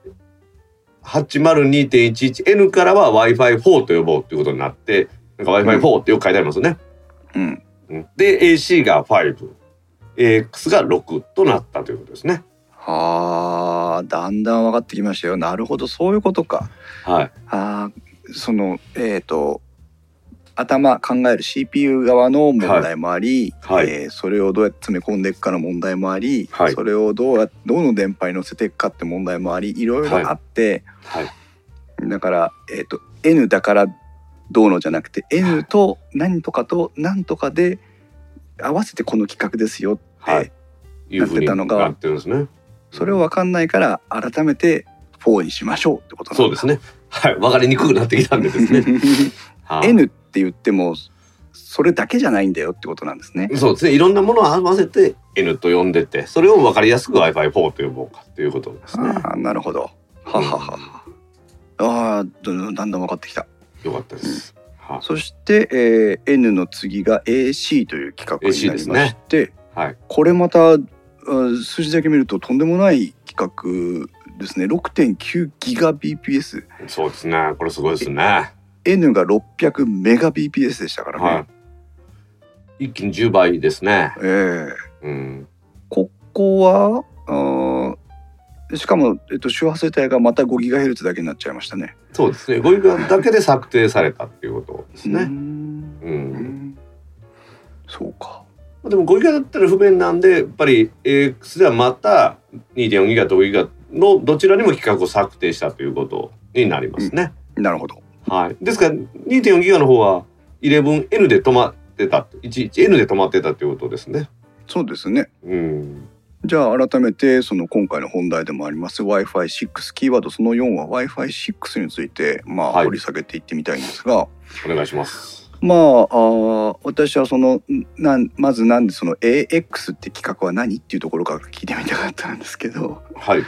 802.11N からは Wi-Fi4 と呼ぼうということになって Wi-Fi4 ってよく書いてありますよね。うん。うんで AC が5 AX が6となったということですね。はあ、だんだん分かってきましたよ。なるほど、そういうことか。はい、あーそのえっ、と頭考える CPU 側の問題もあり、はいはいえーそれをどうやって詰め込んでいくかの問題もあり、はいそれをどうやどの電波に乗せていくかって問題もありいろいろあって、はい、だから、えー、と N だからどうのじゃなくて N と何とかと何とかで合わせてこの企画ですよって、なってたのがなってるんですね。それを分かんないから改めて4にしましょうってことそうですね。はい、わかりにくくなってきたんでですね。(laughs) はい N って言ってもそれだけじゃないんだよってことなんですね。そうですね。いろんなものを合わせて N と呼んでて、それをわかりやすく Wi-Fi4 と呼ぼうかということですね。ああなるほど。はははは。ああだんだん分かってきた。よかったです。はいそして、えー N の次が AC という企画になりまして、はいこれまたあ数字だけ見るととんでもない企画ですね。6.9ギガ BPS。そうですね。これすごいですね。N が600メガ BPS でしたからね。はい。一気に10倍ですね。ええうん。ここはあーしかも、えっと、周波数帯がまた 5GHz だけになっちゃいましたね。そうですね。5ギガだけで策定されたっていうことですうね。んうん。そうか。でも5ギガだったら不便なんで、やっぱり AX ではまた2.4ギガと5ギガのどちらにも規格を策定したということになりますね。なるほど。はい。ですから2.4ギガの方は 11N で止まってた、11N で止まってたということですね。そうですね。うん。じゃあ改めてその今回の本題でもあります Wi-Fi6 キーワードその4は Wi-Fi6 についてまあはい掘り下げていってみたいんですが、お願いします。まああー私はそのんなんまずなんでその AX って企画は何っていうところから聞いてみたかったんですけどはい。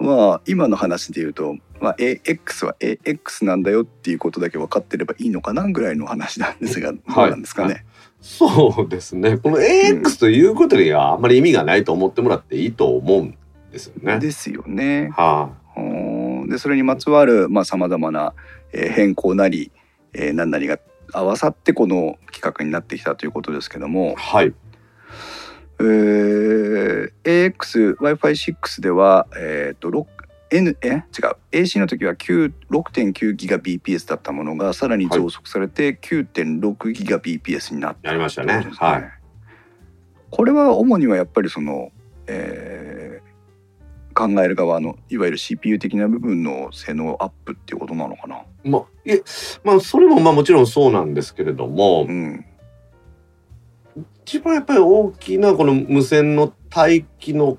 まあ今の話で言うと、まあ、AX は AX なんだよっていうことだけ分かってればいいのかなぐらいの話なんですがどうなんですかね。そうですね。この AX ということにはあんまり意味がないと思ってもらっていいと思うんですよね。ですよね。はうんでそれにまつわるさまざ、まな、えー変更なり、えー何なりが合わさってこの企画になってきたということですけどい。も、はい。えー、AX Wi-Fi6 では、えー、と6 N え？違う。AC の時は9 6.9ギガ BPS だったものがさらに増速されて9.6ギガ BPS になった。やりましたね。はい。これは主にはやっぱりその、えー考える側のいわゆる CPU 的な部分の性能アップっていうことなのかな？まあ、いえ、まあ、それもまあもちろんそうなんですけれどもう、ん、一番やっぱり大きなこの無線の帯域の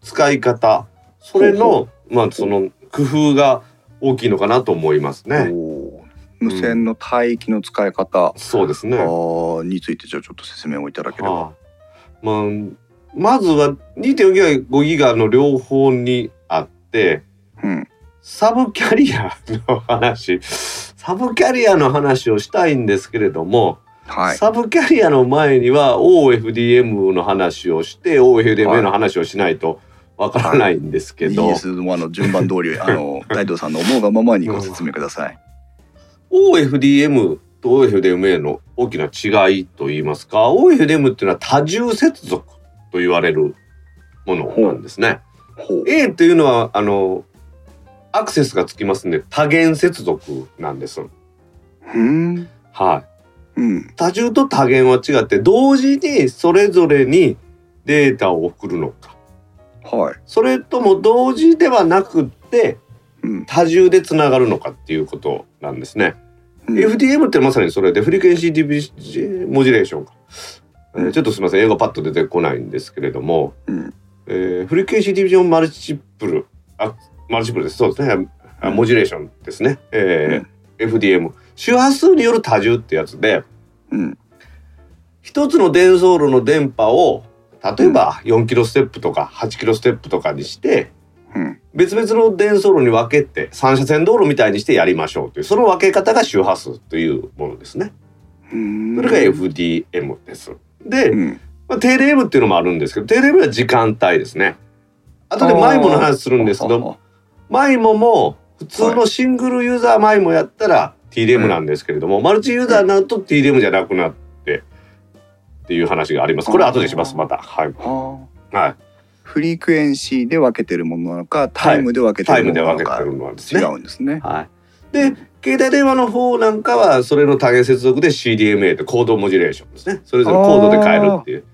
使い方、それの、まあ、その工夫が大きいのかなと思いますね。無線の帯域の使い方、そうですね。についてじゃあちょっと説明をいただければ。はあまあ、まずは2.4ギガ5ギガの両方にあってうん、サブキャリアの話 (laughs) サブキャリアの話をしたいんですけれども、はい。サブキャリアの前には OFDM の話をして OFDM の話をしないとわからないんですけど、ES のあの順番通りあの (laughs) 大道さんの思うがままにご説明ください。OFDM と OFDMA の大きな違いといいますか OFDM っていうのは多重接続と言われるものなんですね。A っていうのはあのアクセスがつきますんで多元接続なんです。うん。はい。うん。多重と多元は違って同時にそれぞれにデータを送るのか、はい。それとも同時ではなくってうん。多重でつながるのかっていうことなんですね。うん FDM ってまさにそれでフリクエンシーディビジモジュレーションか、えーうんちょっとすみません英語パッと出てこないんですけれども、うん。えーフリクエンシーディビジョンマルチプルあマルチプルですそうですねあうんモジュレーションですね、えー FDM 周波数による多重ってやつでうん。一つの伝送路の電波を例えば4キロステップとか8キロステップとかにしてうん。別々の伝送路に分けて三車線道路みたいにしてやりましょうというその分け方が周波数というものですね。うん。それが FDM です。で、うん。まあ、定例 M っていうのもあるんですけど定例 M は時間帯ですね。後でマイモの話するんですけどマイモも普通のシングルユーザーマイモやったら TDM なんですけれども、マルチユーザーになると TDM じゃなくなってっていう話があります。これ後でしますまた。はい。はい。フリクエンシーで分けてるものなのか、タイムで分けてるものなのかムで分けてるのはです違ね。うんですね。はい。で、携帯電話の方なんかはそれの多元接続で CDMA とコードモジュレーションですね。それぞれコードで変えるっていう。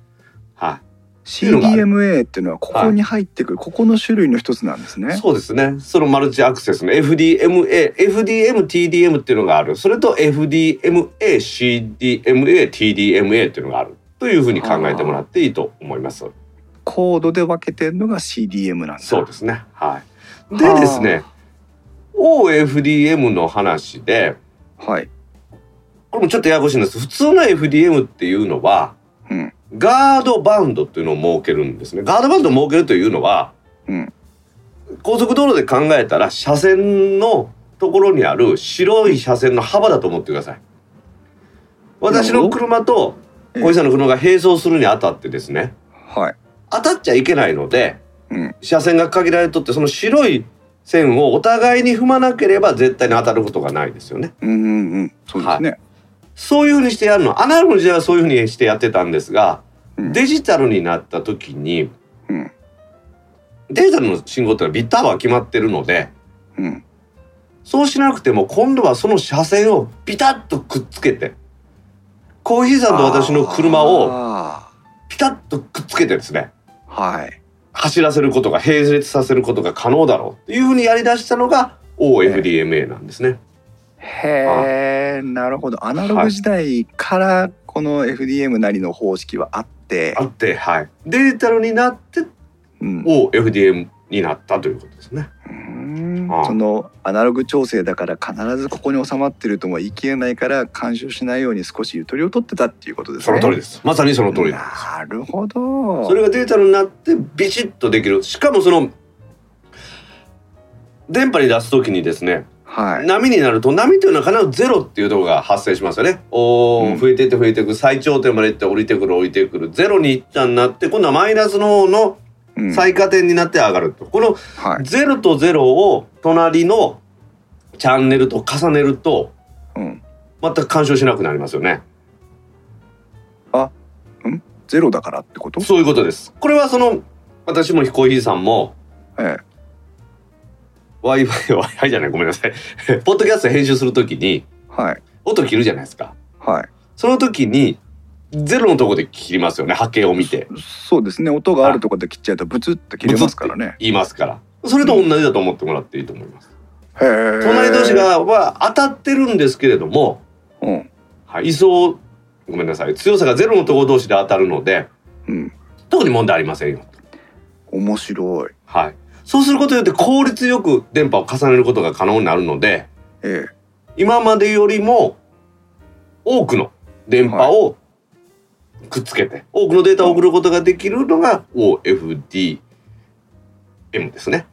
はい。CDMA っていうのはここに入ってくる、ここの種類の一つなんですね。そうですね。そのマルチアクセスの FDMA、FDM、TDM っていうのがある。それと FDMA、CDMA、TDMA っていうのがある。というふうに考えてもらっていいと思います。コードで分けてるのが CDM なんだ。そうですね。はい。でですね、OFDM の話で、はい。これもちょっとややこしいんです。普通の FDM っていうのは、うん。ガードバンドっていうのを設けるんですね。ガードバンドを設けるというのは、うん。高速道路で考えたら車線のところにある白い車線の幅だと思ってください。私の車とええ小井さんの車が並走するにあたってですね、はい。当たっちゃいけないので、うん。車線が限られとってその白い線をお互いに踏まなければ絶対に当たることがないですよね。うんうんうん。そうですね。そういうふうにしてやるのアナログの時代はそういうふうにしてやってたんですがうんデジタルになった時にうんデジタルの信号ってのはビット幅が決まってるのでうんそうしなくても今度はその車線をピタッとくっつけてコーヒーさんと私の車をあピタッとくっつけてですね。ーはい。走らせることが並列させることが可能だろうっていうふうにやり出したのが OFDMA なんですね。へえなるほど。アナログ時代からこの FDM なりの方式はあって、あって、はい、デジタルになってうん、OFDM になったということそのアナログ調整だから必ずここに収まってるとも言い切れないから干渉しないように少しゆとりを取ってたっていうことですね。その通りです。まさにその通りです。なるほど。それがデジタルになってビシッとできる。しかもその電波に出すときにですね、はい。波になると波というのは必ずゼロっていうところが発生しますよね。おーうん増えていって増えていく最頂点まで行って降りてくる降りてくるゼロに一旦なって今度はマイナスの方のうん最下点になって上がると。このはい。ゼロとゼロを隣のチャンネルと重ねるとうん。全く干渉しなくなりますよね。ゼロだからってこと？そういうことです。これはその私もヒコーヒーさんもえ Wi-Fi、Wi-Fi じゃないごめんなさい。(laughs) ポッドキャスト編集するときにえ。はい。音切るじゃないですか。はい。その時にゼロのとこで切りますよね。波形を見て。そうですね。音があるところで切っちゃうとブツッと切れますからね。言いますから。それと同じだと思ってもらっていいと思います。へえ。隣同士。がは当たってるんですけれども、うん。はい、位相ごめんなさい強さがゼロのところ同士で当たるのでうん。特に問題ありませんよ。面白い。はい。そうすることによって効率よく電波を重ねることが可能になるので、え今までよりも多くの電波をくっつけて、多くのデータを送ることができるのが OFDM ですね。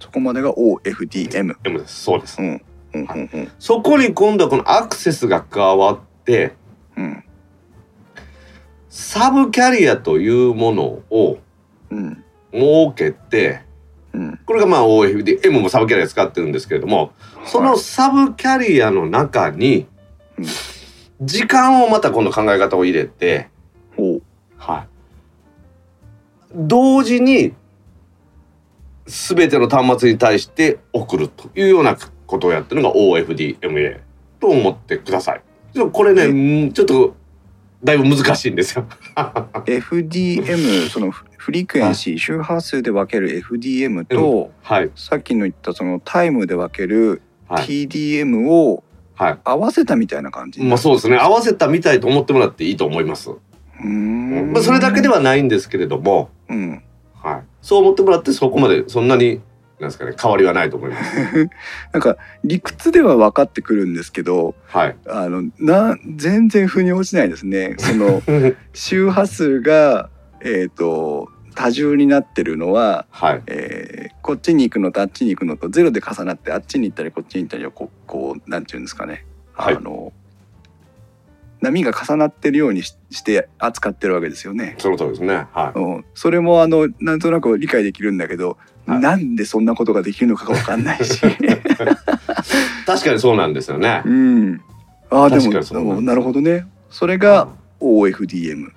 そこまでが OFDM。M です。そうです。うん。うんうんうんそこに今度はこのアクセスが加わって、うんサブキャリアというものをうん設けて、うん。これがまあ OFD、M もサブキャリア使ってるんですけれども、そのサブキャリアの中にうん、時間をまた今度考え方を入れて、同時に、すべての端末に対して送るというようなことをやってるのが OFDMA と思ってください。これね、うんちょっと、だいぶ難しいんですよ。FDM そのフフリクエンシー周波数で分ける FDM と、はい。さっきの言ったそのタイムで分けるはい。TDM をはい。合わせたみたいな感じ。まあそうですね。合わせたみたいと思ってもらっていいと思います。まあそれだけではないんですけれども、うん。はい。そう思ってもらってそこまでそんなに、なんですかね、変わりはないと思います。(laughs) なんか理屈では分かってくるんですけどはい。あのな全然腑に落ちないですね。その (laughs) 周波数が、えー、と多重になってるのは、はい。えーこっちに行くのとあっちに行くのとゼロで重なってあっちに行ったりこっちに行ったりをこうこうなんていうんですかね、はいあの波が重なってるようにしして扱ってるわけですよね。その通りですね。はい。うん、それもあのなんとなく理解できるんだけど、はいなんでそんなことができるのかが分かんないし。(laughs) 確かにそうなんですよねう。ん、ああでもなるほどねそれが OFDM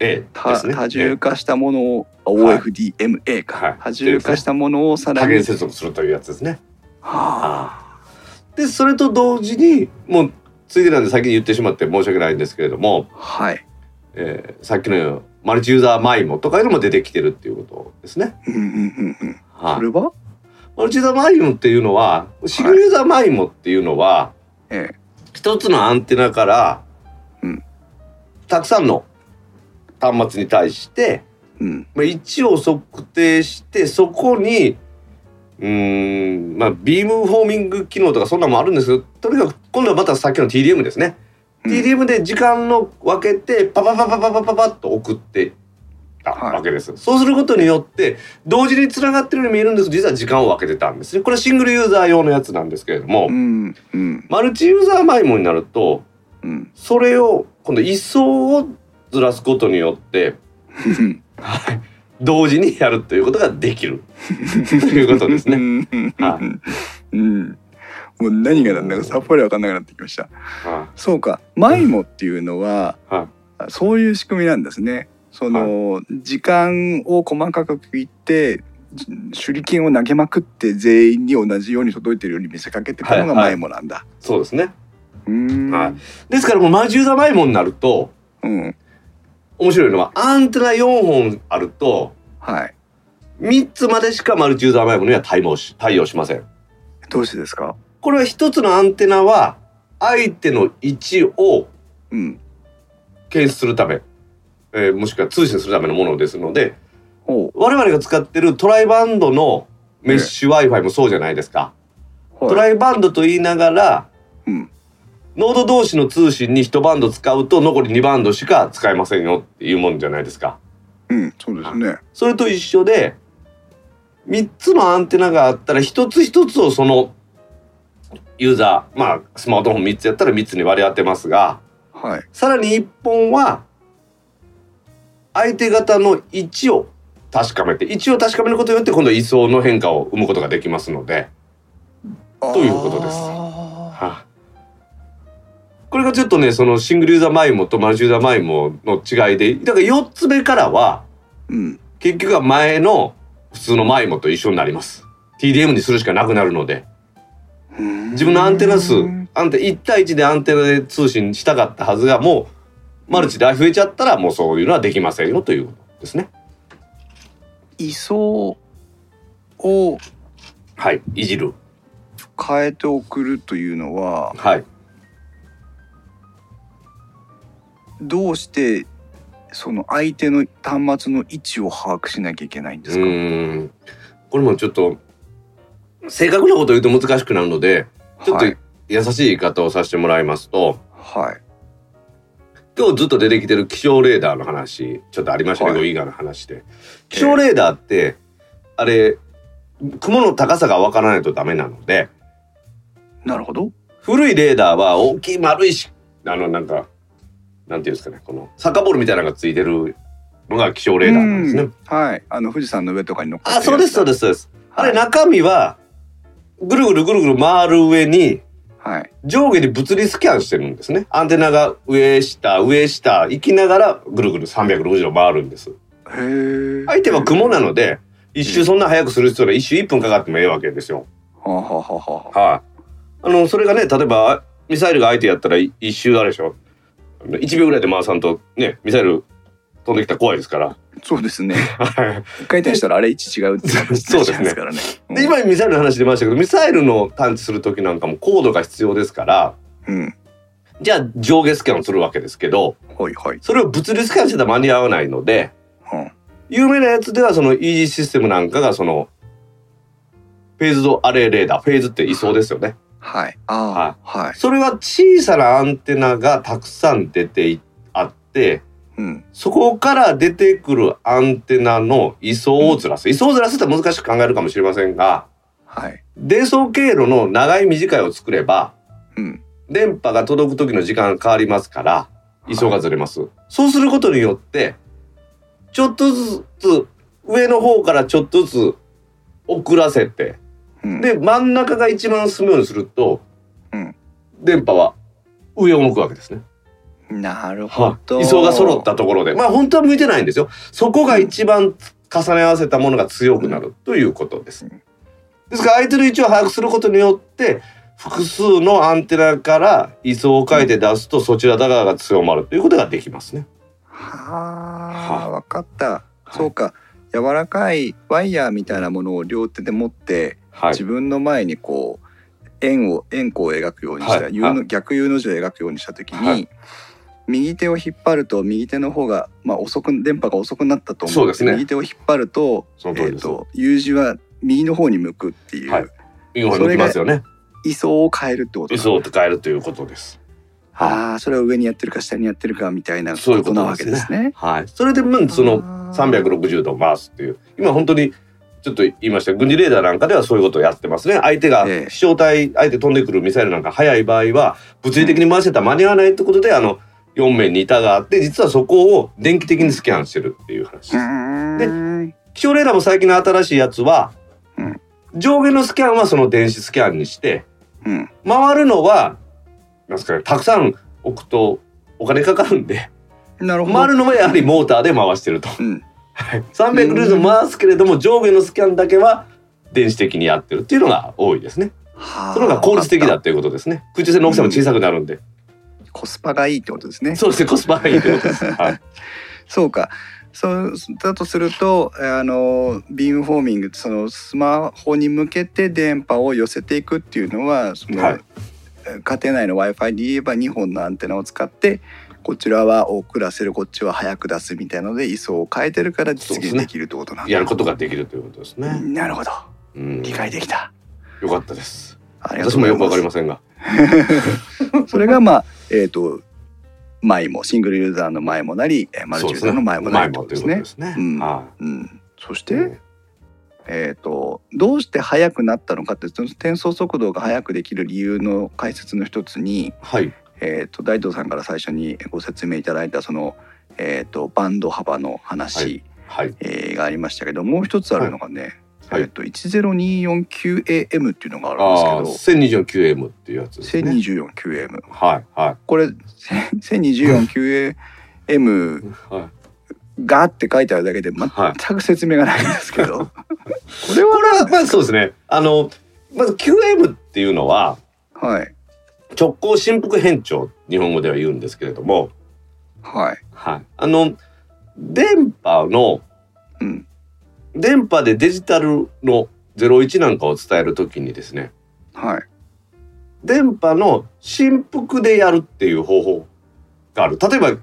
ええ。たですね多重化したものを、OFDMA か、はい多重化したものをさらに、多元接続するというやつですね。はあで、それと同時に、もう、ついでなんで先に言ってしまって申し訳ないんですけれども、はい、えーさっきのマルチユーザーマイモとかいうのも出てきてるっていうことですね。うんうんうんうん、はい。それは、マルチユーザーマイモっていうのは、シングルユーザーマイモっていうのは、え一つのアンテナから、うん。たくさんの端末に対して、えうん。まあ、位置を測定してそこにうーん。まあビームフォーミング機能とかそんなのもあるんですけどとにかく今度はまたさっきの TDM ですね、うん。TDM で時間の分けてパパパパパパパパッと送ってたはいわけです、そうすることによって同時につながってるように見えるんです実は時間を分けてたんですねこれはシングルユーザー用のやつなんですけれども、うんうんマルチユーザーマイモになるとうんそれを今度位相をずらすことによってはい同時にやるということができるということですね。うん。はうん。もう何が何だかさっぱり分かんなくなってきました。はそうか。マイモっていうのは、はそういう仕組みなんですね。その、時間を細かく区切って手裏剣を投げまくって全員に同じように届いてるように見せかけてくるのがはいはい。マイモなんだ、い、そうですね。うーん、はい。ですからもうマジューザマイモになるとうん。面白いのはアンテナ4本あるとはい3つまでしかマルチユーザーマイモには対応し対応しません。どうしてですか？これは一つのアンテナは相手の位置をうん。検出するため、えーもしくは通信するためのものですのでほ我々が使ってるトライバンドのメッシュ Wi-Fi もそうじゃないですか。うトライバンドと言いながらうん。ノード同士の通信に1バンド使うと残り2バンドしか使えませんよっていうもんじゃないですか。うんそうですね。それと一緒で3つのアンテナがあったら一つ一つをそのユーザーまあスマートフォン3つやったら3つに割り当てますがはい。さらに1本は相手方の位置を確かめて位置を確かめることによって今度は位相の変化を生むことができますので、ということです。あはい。これがちょっとねそのシングルユーザーマイモとマルチユーザーマイモの違いでだから4つ目からはーうん。結局は前の普通のマイモと一緒になります。TDM にするしかなくなるので自分のアンテナ数アンテ1対1でアンテナで通信したかったはずがもうマルチで増えちゃったらもうそういうのはできませんよということですね。位相をはい、いじる。変えて送るというのははい。どうしてその相手の端末の位置を把握しなきゃいけないんでうすか？これもちょっと正確なことを言うと難しくなるので、ちょっとはい優しい言い方をさせてもらいますと、はい。今日ずっと出てきてる気象レーダーの話、ちょっとありましたけど、はい。イーガの話で。気象レーダーって、あれ、雲の高さがわからないとダメなので、なるほど。古いレーダーは大きい丸いし、あの、なんか、なんていうんですかね、この、サッカーボールみたいなのがついてるのが気象レーダーなんですねう。んはいあの富士山の上とかに乗っかってあ、そうです、そうですす、そうです。あれ、はい中身は、ぐるぐるぐるぐる回る上に、はい上下に物理スキャンしてるんですね。アンテナが上下、上下、行きながら、ぐるぐる360度回るんです。へえ相手は雲なので、一周そんな早くする必要は一周1分かかってもええわけですよ。はあ、はあはあはあ、はい。あの、それがね、例えば、ミサイルが相手やったらい一周あれでしょ。1秒ぐらいで回さんと、ね、ミサイル飛んできたら怖いですから。そうですね。はい。一回転したらあれ位置違うって (laughs) 話そうですからね。で、今ミサイルの話出ましたけど、ミサイルの探知する時なんかも高度が必要ですから、うん。じゃあ上下スキャンをするわけですけど、はいはい。それを物理スキャンしてたら間に合わないので、うん。有名なやつではそのイージーシステムなんかがその、フェーズドアレイレーダー、フェーズって位相ですよね。はい。ああはい。それは小さなアンテナがたくさん出ていあって、うん。そこから出てくるアンテナの位相をずらす。位相をずらすって難しく考えるかもしれませんが、はい。伝送経路の長い短いを作れば、うん。電波が届く時の時間が変わりますから、位相がずれます。そうすることによって、ちょっとずつ、上の方からちょっとずつ遅らせて、うんで、真ん中が一番進むようにすると、うん電波は上を向くわけですね。なるほど位相が揃ったところで。まあ本当は向いてないんですよ。そこが一番重ね合わせたものが強くなるということです。うんですから相手の位置を把握することによって、複数のアンテナから位相を変えて出すとそちら側が強まるということができますね。はあは分かったそうか柔らかいワイヤーみたいなものを両手で持ってはい自。分の前にこう円を円弧を描くようにした、はいの逆 U の字を描くようにした時に、はい右手を引っ張ると右手の方が、まあ、遅く電波が遅くなったと思そうですね右手を引っ張ると,、えー、その通りです。と U 字は右の方に向くっていう、はい右の方に向きますよね。位相を変えるってこと位相を変えるということです。ああそれを上にやってるか下にやってるかみたいなそういうこなわこととですねけですね。はい。それで、まあ、そのあー360度回すっていう今本当にちょっと言いました。軍事レーダーなんかではそういうことをやってますね。相手がええ。飛翔体相手飛んでくるミサイルなんか速い場合は物理的に回してたら間に合わないってことであの4面に板があって実はそこを電気的にスキャンしてるっていう話。うですーん。気象レーダーも最近の新しいやつは、うん。上下のスキャンはその電子スキャンにしてうん。回るのはなんですかねたくさん置くとお金かかるんでなるほど。回るのはやはりモーターで回してると。うんはい300ルーズ回すけれども上下のスキャンだけは電子的にやってるっていうのが多いですね。はあそれが効率的だわかっっていうことですね。空中戦の大きさも小さくなるんで。たコスパがいいってことですねそうですね、コスパがいいってことです。(laughs) はい。そうかそうだとするとあのビームフォーミングそのスマホに向けて電波を寄せていくっていうのはその、はい家庭内の w i f i で言えば2本のアンテナを使ってこちらは遅らせるこっちは早く出すみたいので位相を変えてるから実現できるってことなんだ、やることができるということですね。なるほどうん。理解できた、よかったです。私もよくわかりまませんが。す (laughs) それがまあえっ、と前もシングルユーザーの前もなりえーマルチユーザーの前もなりとですね前もということですね。うんはうん、そしい。て、えー、とどうして速くなったのかってその転送速度が速くできる理由の解説の一つに、はい。えー、と大東さんから最初にご説明いただいたその、えー、とバンド幅の話、はい。えーがありましたけどもう一つあるのがね、はい。えー、と 10249AM っていうのがあるんです千二十九 M っていうやつですけど、ね。1024QM はい。はい。これ 1024QM はい。がって書いてあるだけで全く説明がないんですけど、これはこれはまあそうですね。あのまず QM っていうのははい直行振幅変調日本語では言うんですけれども、はいはい。あの電波のうん電波でデジタルの01なんかを伝えるときにですね、はい電波の振幅でやるっていう方法がある。例えば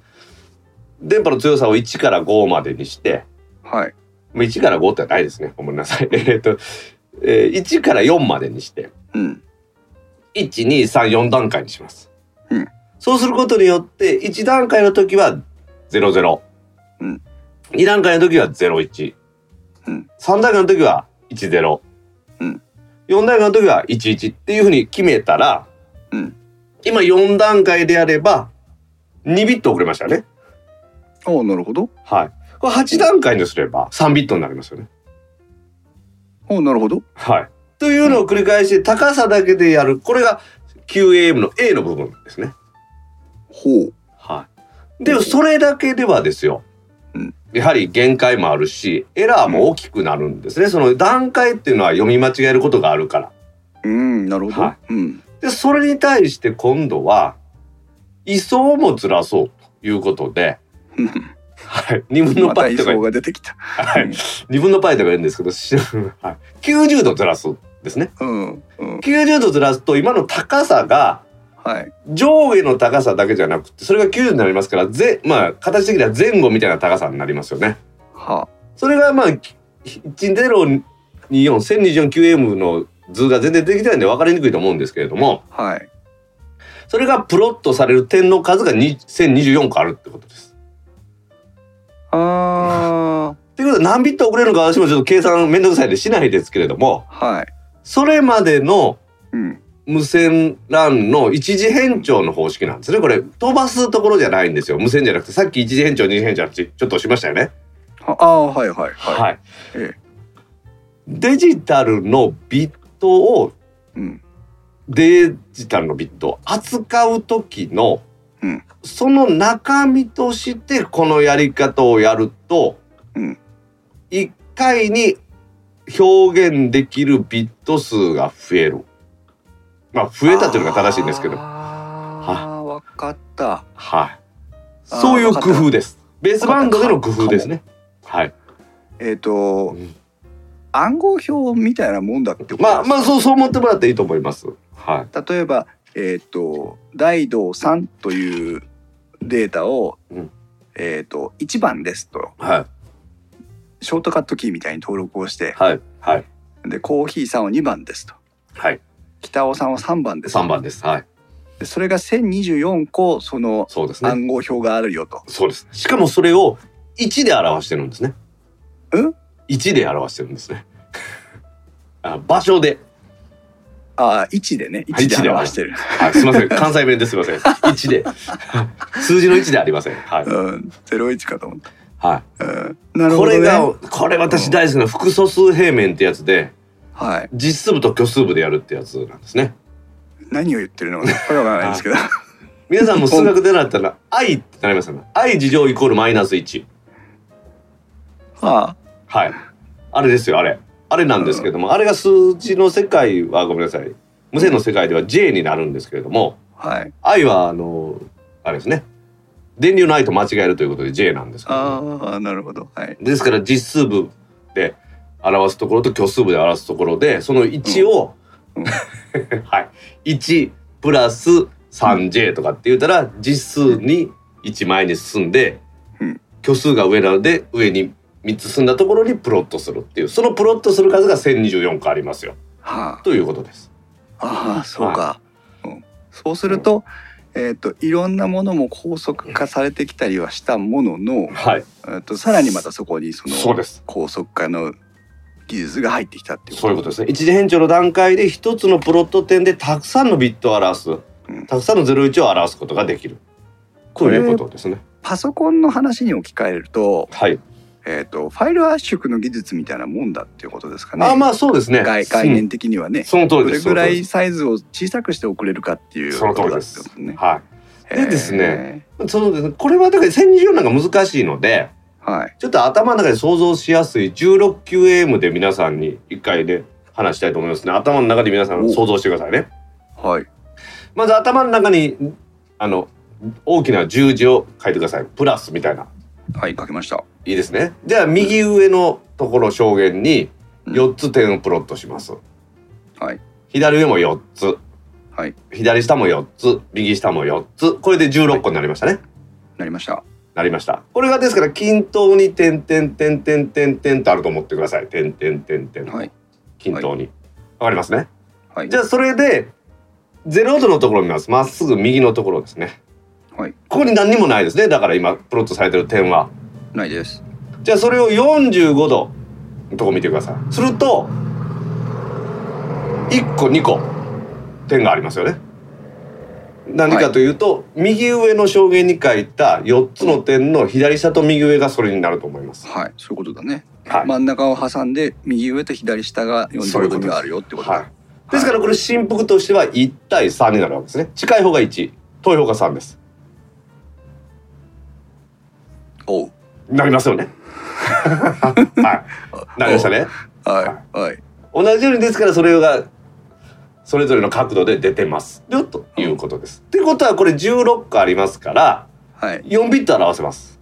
電波の強さを1から5までにして、はいまあ1から5ってないですね。ごめんなさい。(laughs) えっと、えー1から4までにして、うん1、2、3、4段階にします。うんそうすることによって、1段階の時は00。うん2段階の時は01。うん3段階の時は10。うん4段階の時は11っていうふうに決めたら、うん今4段階であれば、2ビット遅れましたよね。おなるほどはい。これ8段階にすれば3ビットになりますよね。おなるほどはい。というのを繰り返して高さだけでやる。これが QAM の A の部分ですね。ほうはい。でもそれだけではですよ。うんやはり限界もあるし、エラーも大きくなるんですね。その段階っていうのは読み間違えることがあるから。うんなるほど、はうんで、それに対して今度は、位相もずらそうということで、はい。二分のパイとか相、が出てきたはい。二分のパイとか言うんですけど、し (laughs) はい、90度ずらすですね。うんうん90度ずらすと今の高さがはい上下の高さだけじゃなくてそれが90度になりますからぜまあ形的には前後みたいな高さになりますよね。はそれがまあ 1024-1024QM の図が全然できてないんで分かりにくいと思うんですけれどもはいそれがプロットされる点の数がに1024個あるってことです。あということで何ビット遅れるのか私もちょっと計算めんどくさいでしないですけれどもーはいそれまでのうん無線 LAN の一時変調の方式なんですね。これ飛ばすところじゃないんですよ。無線じゃなくてさっき一時変調二次変調ちょっとしましたよね。ああーはいはいはい、はい。えデジタルのビットをうんデジタルのビットを扱う時の、うんその中身としてこのやり方をやると、うん1回に表現できるビット数が増える。まあ増えたというのが正しいんですけど、ああわかったはい。そういう工夫です。ベースバンドでの工夫ですね。はい。えっ、と暗号表みたいなもんだってまあまあうそうそう思ってもらっていいと思います。はい。例えばえっ、と大道3というデータを、うんえっ、と1番ですとはい。ショートカットキーみたいに登録をしてはい。はい。でコーヒーさんを2番ですとはい。北尾さんは3番です三番です。はい。でそれが1024個その。暗号表があるよと。そうです。しかもそれを1で表してるんですね。ん ?1 で表してるんですね。あ場所で。ああ1でねはい1で表してる。はい、すみません。関西弁ですみません。1で。(laughs) 数字の1でありません。はい。うん01かと思っはた。うん、なるい。ほどね。これが、これ私大好きな複素数平面ってやつで、はい。実数部と虚数部でやるってやつなんですね。何を言ってるのかこれはわからないですけど皆さんも数学でなったら (laughs) i ってなりますよね i 事乗イコールマイナス1ははいあれですよあれあれなんですけども、あれが数字の世界はごめんなさい。無線の世界では J になるんですけれどもあはい。i はあのあれですね。電流の i と間違えるということで J なんですけども。ああなるほど。はい。ですから実数部で表すところと虚数部で表すところでその1を、うん。うん。(laughs) はい。1プラス 3j とかって言ったら実数に1前に進んで、うん。虚数が上なので上に3つ進んだところにプロットするっていうそのプロットする数が1024個ありますよはということです。あああそうか、うんそうすると、えっ、といろんなものも高速化されてきたりはしたものの、はい、えー、とさらにまたそこにその。高速化の技術が入ってきたっていうそういうことですね。一次変調の段階で一つのプロット点でたくさんのビットを表す、うんたくさんの01を表すことができる。ことれいうことですね。パソコンの話に置き換えると,、はい。えー、とファイル圧縮の技術みたいなもんだっていうことですかね。あまあそうですね。概概念的にはね、その通りです。どれぐらいサイズを小さくして送れるかっていうその通りことだですってことね。はい。でですねへそのですねこれはだから1024なんか難しいので、ー。はい。ちょっと頭の中で想像しやすい 16QAM で皆さんに一回で話したいと思いますね。頭の中で皆さん想像してくださいね。はい。まず頭の中にあの大きな十字を書いてください。プラスみたいな。はい、書きました。いいですね。じゃあ右上のところ証言に4つ点をプロットします。はい。左上も4つ。はい。左下も4つ。右下も4つ。これで16個になりましたね。なりました。なりました。これがですから均等に点点点点点点とあると思ってください。点点点点。はい。均等に。わかりますね？はい。じゃあそれで0度のところを見ます。まっすぐ右のところですね。はい。ここに何にもないですね。だから今プロットされてる点は。ないです。じゃあそれを45度のとこ見てください。すると1個2個点がありますよね。何かというと、右上の証言に書いた4つの点の左下と右上がそれになると思います。はい。そういうことだね。はい。真ん中を挟んで右上と左下が45度にあるよってことだ。はい。ですからこれ振幅としては1対3になるわけですね。近い方が1、遠い方が3です。おう。なりますよね。(laughs) はい。なりましたね。はい。はい。同じようにですからそれがそれぞれの角度で出てますよということです。ってことはこれ16個ありますからはい。4ビット表せます。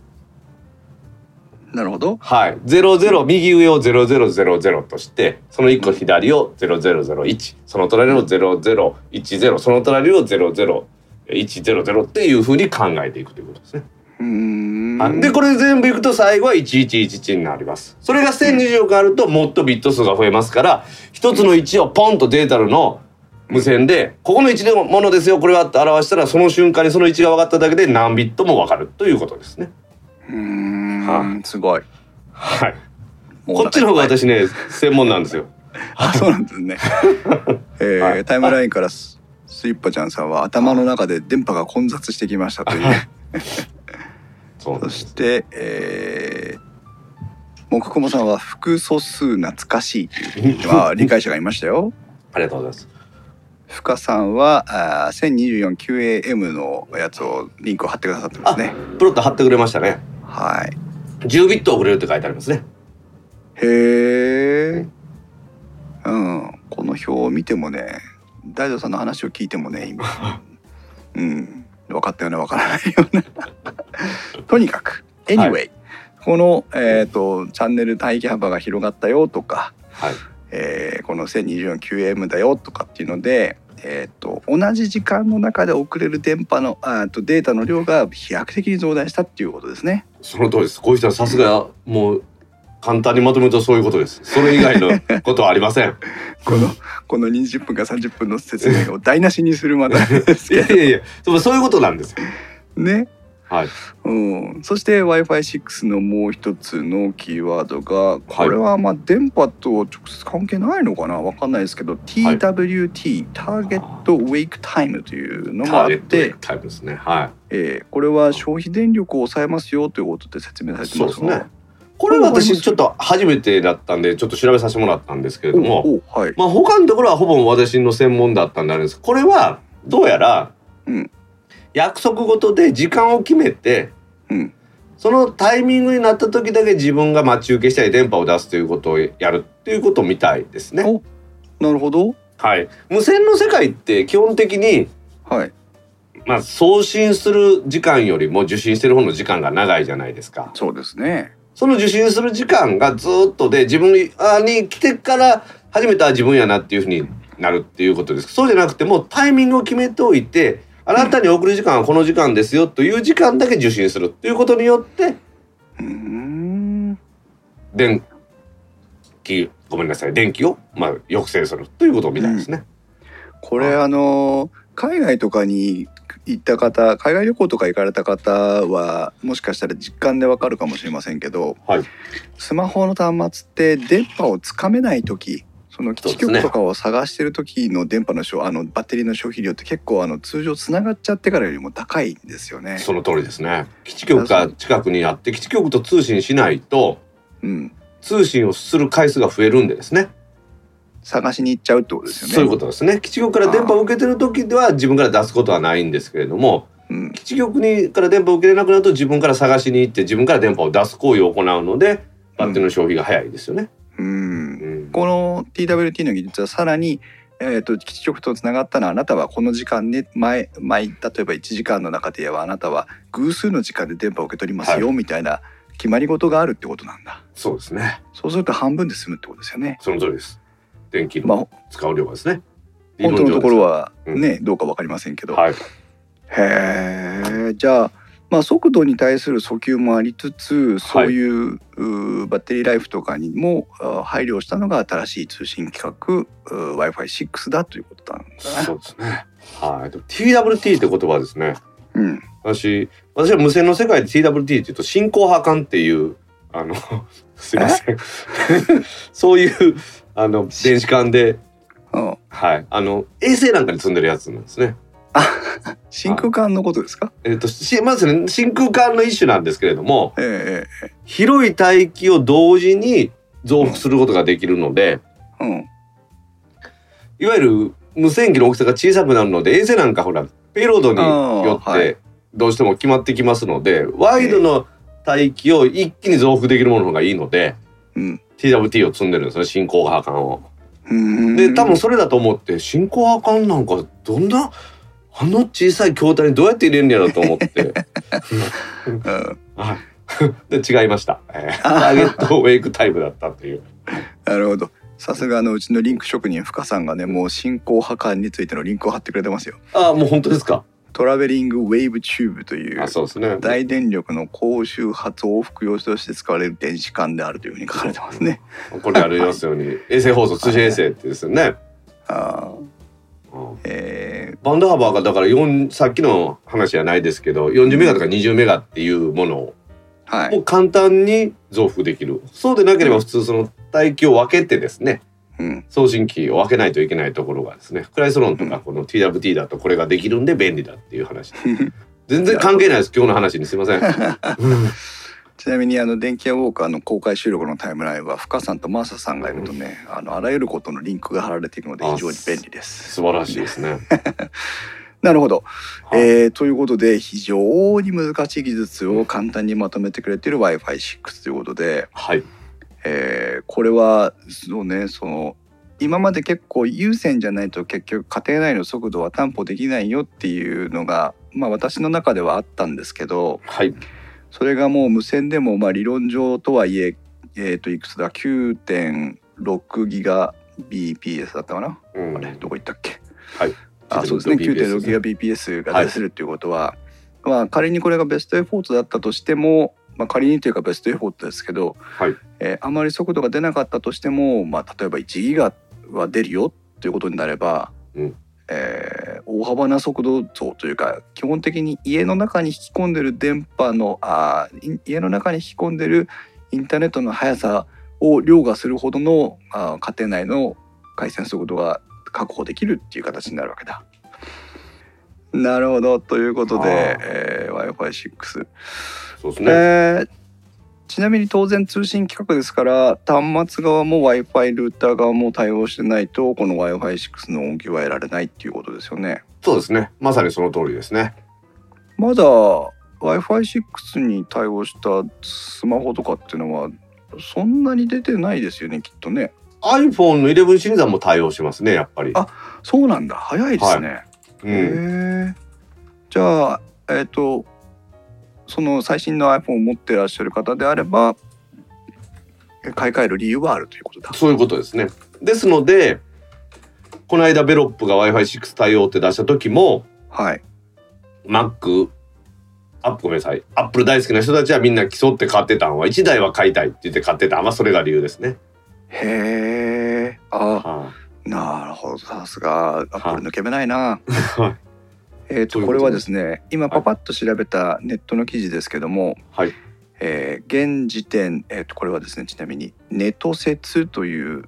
なるほど。はい。00右上を0000としてその1個左を0001その隣を0010その隣を00100っていうふうに考えていくということですね。うーん。はいでこれ全部いくと最後は1111になりますそれが1024個あるともっとビット数が増えますから一つの1をポンとデータルの無線でここの1のものですよこれはって表したらその瞬間にその1が分かっただけで何ビットも分かるということですねうーん。はすごい。はいこっちの方が私ね専門なんですよあ、そうなんですね。えーはいタイムラインからススイッパちゃんさんは頭の中で電波が混雑してきましたという。(laughs) そして、えー、木久保さんは複素数懐かしいという、まあ、理解者がいましたよ。(laughs) ありがとうございます深さんはあー 1024QAM のやつをリンクを貼ってくださってますね。プロット貼ってくれましたねはい。10ビット送れるって書いてありますねへえ。うん。この表を見てもね、大道さんの話を聞いてもね、今。(laughs) うん。分かったような分からないような。(laughs) とにかく、anyway、はこの、えっ、と、チャンネル帯域幅が広がったよとか、はいえーこの 1024QM だよとかっていうので、えー、と同じ時間の中で送れる電波のあーとデータの量が飛躍的に増大したっていうことですね。その通りですこういう人はさすがもう簡単にまとめるとそういうことです。それ以外のことはありません。(laughs) このこの20分か30分の説明を台無しにするまで。ですいやけいやいやそうそういうことなんですね。はい。うん、そして w i f i 6のもう一つのキーワードがこれはまあ電波と直接関係ないのかな？わかんないですけど TWT、ターゲットウェイクタイムというのもあって、タイプですね。はえーこれは消費電力を抑えますよということで説明されいてますがそうですねこれ私ちょっと初めてだったんでちょっと調べさせてもらったんですけれども、はい。まあ他のところはほぼ私の専門だったんであるんです。これはどうやらうん。約束事で時間を決めてうん。そのタイミングになった時だけ自分が待ち受けしたり電波を出すということをやるっていうことみたいですね。おなるほど。はい、無線の世界って基本的にはい。まあ、送信する時間よりも受信してる方の時間が長いじゃないですか。そうですねその受信する時間がずっとで自分に来てから初めては自分やなっていうふうになるっていうことです。そうじゃなくてもうタイミングを決めておいてあなたに送る時間はこの時間ですよという時間だけ受信するっていうことによって電気ごめんなさい電気をまあ抑制するということみたいですね。これあの海外とかに行った方海外旅行とか行かれた方はもしかしたら実感でわかるかもしれませんけど、はいスマホの端末って電波をつかめない時その基地局とかを探してる時の電波の消あのバッテリーの消費量って結構あの通常つながっちゃってからよりも高いんですよね。その通りですね。基地局が近くにあって基地局と通信しないとうん、通信をする回数が増えるんでですね。探しに行っちゃうってことですよね。そういうことですね。基地局から電波を受けてる時では自分から出すことはないんですけれども、うん基地局にから電波を受けれなくなると自分から探しに行って自分から電波を出す行為を行うのでバッテリーの消費が早いですよね。うんうんこの TWT の技術はさらに、えー、と基地局とつながったのはあなたはこの時間で前前例えば1時間の中ではあなたは偶数の時間で電波を受け取りますよ、はみたいな決まり事があるってことなんだそうですね。そうすると半分で済むってことですよね。その通りです。電気まあの使う量がですね。本当のところはうんね、どうかわかりませんけど、はい。へえじゃあまあ速度に対する訴求もありつつそういう,、うーバッテリーライフとかにもあ配慮したのが新しい通信規格 w i f i 6だということなん。そうですね。はい。TWT って言葉はですね。うん私私は無線の世界で TWT っていうと進行波間っていうあの (laughs) すいません (laughs) そういうあの電子管で。うん。はい。あの衛星なんかに積んでるやつなんですね。真空管のことですか？えっ、としまずね真空管の一種なんですけれどもええ広い帯域を同時に増幅することができるので、ええ。うん。いわゆる無線機の大きさが小さくなるので衛星なんかほらペイロードによってどうしても決まってきますので、ワイドの帯域を一気に増幅できるものの方がいいので、うん、TWT を積んでるんですね進行波間を。うんで多分それだと思って進行波間なんかどんなあの小さい筐体にどうやって入れるんやろうと思って。(laughs) うんはい (laughs) で違いました、えー Target Wake Time だったという。なるほどさすがあのうちのリンク職人深さんがねもう進行波管についてのリンクを貼ってくれてますよああもう本当ですか？ Traveling Wave Tube というあそうですね。大電力の高周波増幅用として使われる電子管であるというふうに書かれてますね。これありますように。衛星放送通信衛星ってですよね。あーうん。えバンド幅がだから4さっきの話じゃないですけど40メガとか20メガっていうものをーはい、もう簡単に増幅できる。そうでなければ普通その帯域を分けてですね。うん、送信機を分けないといけないところがですねクライスロンとかこの TWT だとこれができるんで便利だっていう話。(laughs) 全然関係ないです今日の話にすいません。うん。ちなみにあの電気屋ウォーカーの公開収録のタイムラインは深さんとマーサさんがいるとね、あのあらゆることのリンクが貼られているので非常に便利です。素晴らしいですね。(laughs) なるほど、はい。えーということで非常に難しい技術を簡単にまとめてくれている w i f i 6ということで、はいえーこれはそうねその今まで結構有線じゃないと結局家庭内の速度は担保できないよっていうのが、まあ、私の中ではあったんですけどはい。それがもう無線でもまあ理論上とはいええー、といくつだ？9.6ギガ BPS だったかな、うん。あれ？どこ行ったっけ？はい。あそうですね。9.6 9.6ギガ BPS が出せるっていうことは、まあ仮にこれがベストエフォートだったとしても、まあ、仮にというかベストエフォートですけど、はいえーあまり速度が出なかったとしても、まあ、例えば1ギガは出るよっていうことになれば、うんえー大幅な速度増というか基本的に家の中に引き込んでる電波のあ家の中に引き込んでるインターネットの速さを凌駕するほどのあー家庭内の回線速度が確保できるっていう形になるわけだ。なるほどということでえー、w i f i 6、そうですね。えーちなみに当然通信規格ですから端末側も w i f i ルーター側も対応してないとこの w i f i 6の音響は得られないっていうことですよね。そうですねまさにその通りですねまだ w i f i 6に対応したスマホとかっていうのはそんなに出てないですよねきっとね。iPhone の11シリーズはもう対応してますねやっぱりあそうなんだ早いですね。うん。じゃあえっ、とその最新の iPhone を持ってらっしゃる方であればえ買い替える理由はあるということだ。そういうことですねですのでこの間ベロップが w i f i 6対応って出した時もはい。Mac アップごめんなさいアップル大好きな人たちはみんな競って買ってたのは1台は買いたいって言って買ってたまあそれが理由ですね。へえ。あはなるほど。さすが。アップル抜け目ないな。い、はい。えっとこれはですね今パパッと調べたネットの記事ですけども、はい。えー現時点、えー、とこれはですねちなみにネト説という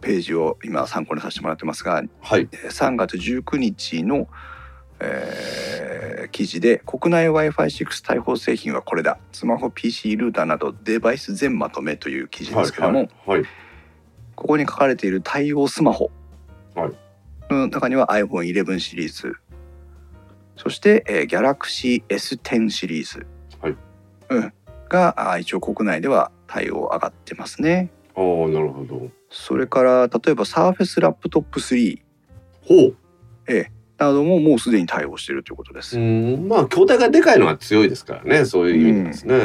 ページを今参考にさせてもらってますがはい。えー3月19日の、えー記事で国内 w i f i 6対応製品はこれだ。スマホ PC ルーターなどデバイス全まとめという記事ですけども、はいはいはいここに書かれている対応スマホはい。の中には iPhone11 シリーズ。そして、えー、Galaxy S10 シリーズ、はい。うん、が一応国内では対応上がってますね。ああなるほど。それから例えば Surface Laptop 3、ほう。えーなどももうすでに対応しているということです。うん。まあ筐体がでかいのは強いですからね。そういう意味でですね。う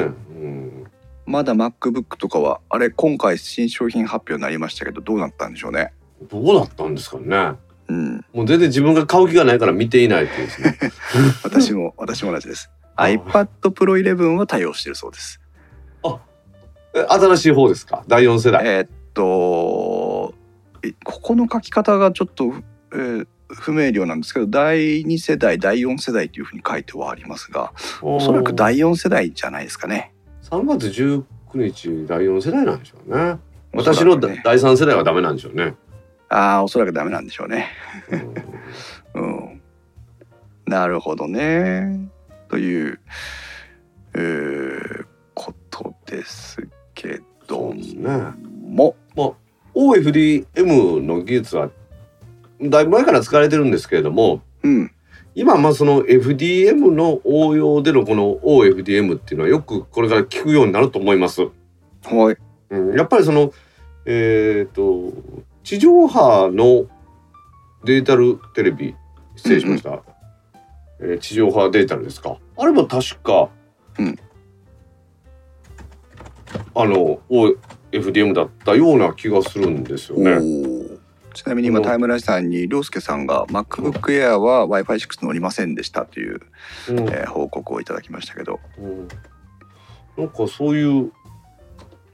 んまだ MacBook とかはあれ今回新商品発表になりましたけどどうなったんでしょうね。どうだったんですかね。うん、もう全然自分が買う気がないから見ていないっていうですね。(laughs) 私も私も同じです。あ iPad Pro 11は対応しているそうです。え新しい方ですか？第4世代。えーっとえここの書き方がちょっと、えー不明瞭なんですけど第2世代第4世代というふうに書いてはありますがおそらく第4世代じゃないですかね。3月19日第4世代なんでしょうね。私の第3世代はダメなんでしょうね。ああおそらくダメなんでしょうね。うんうん、なるほどね。という、えーことですけどそうですね。も。OFDM の技術はだいぶ前から使われてるんですけれどもうん今まあその FDM の応用でのこの OFDM っていうのはよくこれから聞くようになると思います。はい。うん、やっぱりそのえっ、と地上波のデジタルテレビ失礼しました、えー地上波デジタルですかあれも確か、うんあの OFDM だったような気がするんですよおね。ーちなみに今うんタイムラインさんに涼介さんが MacBook Air は Wi-Fi6 乗りませんでしたという、うんえー報告をいただきましたけどうんなんかそういう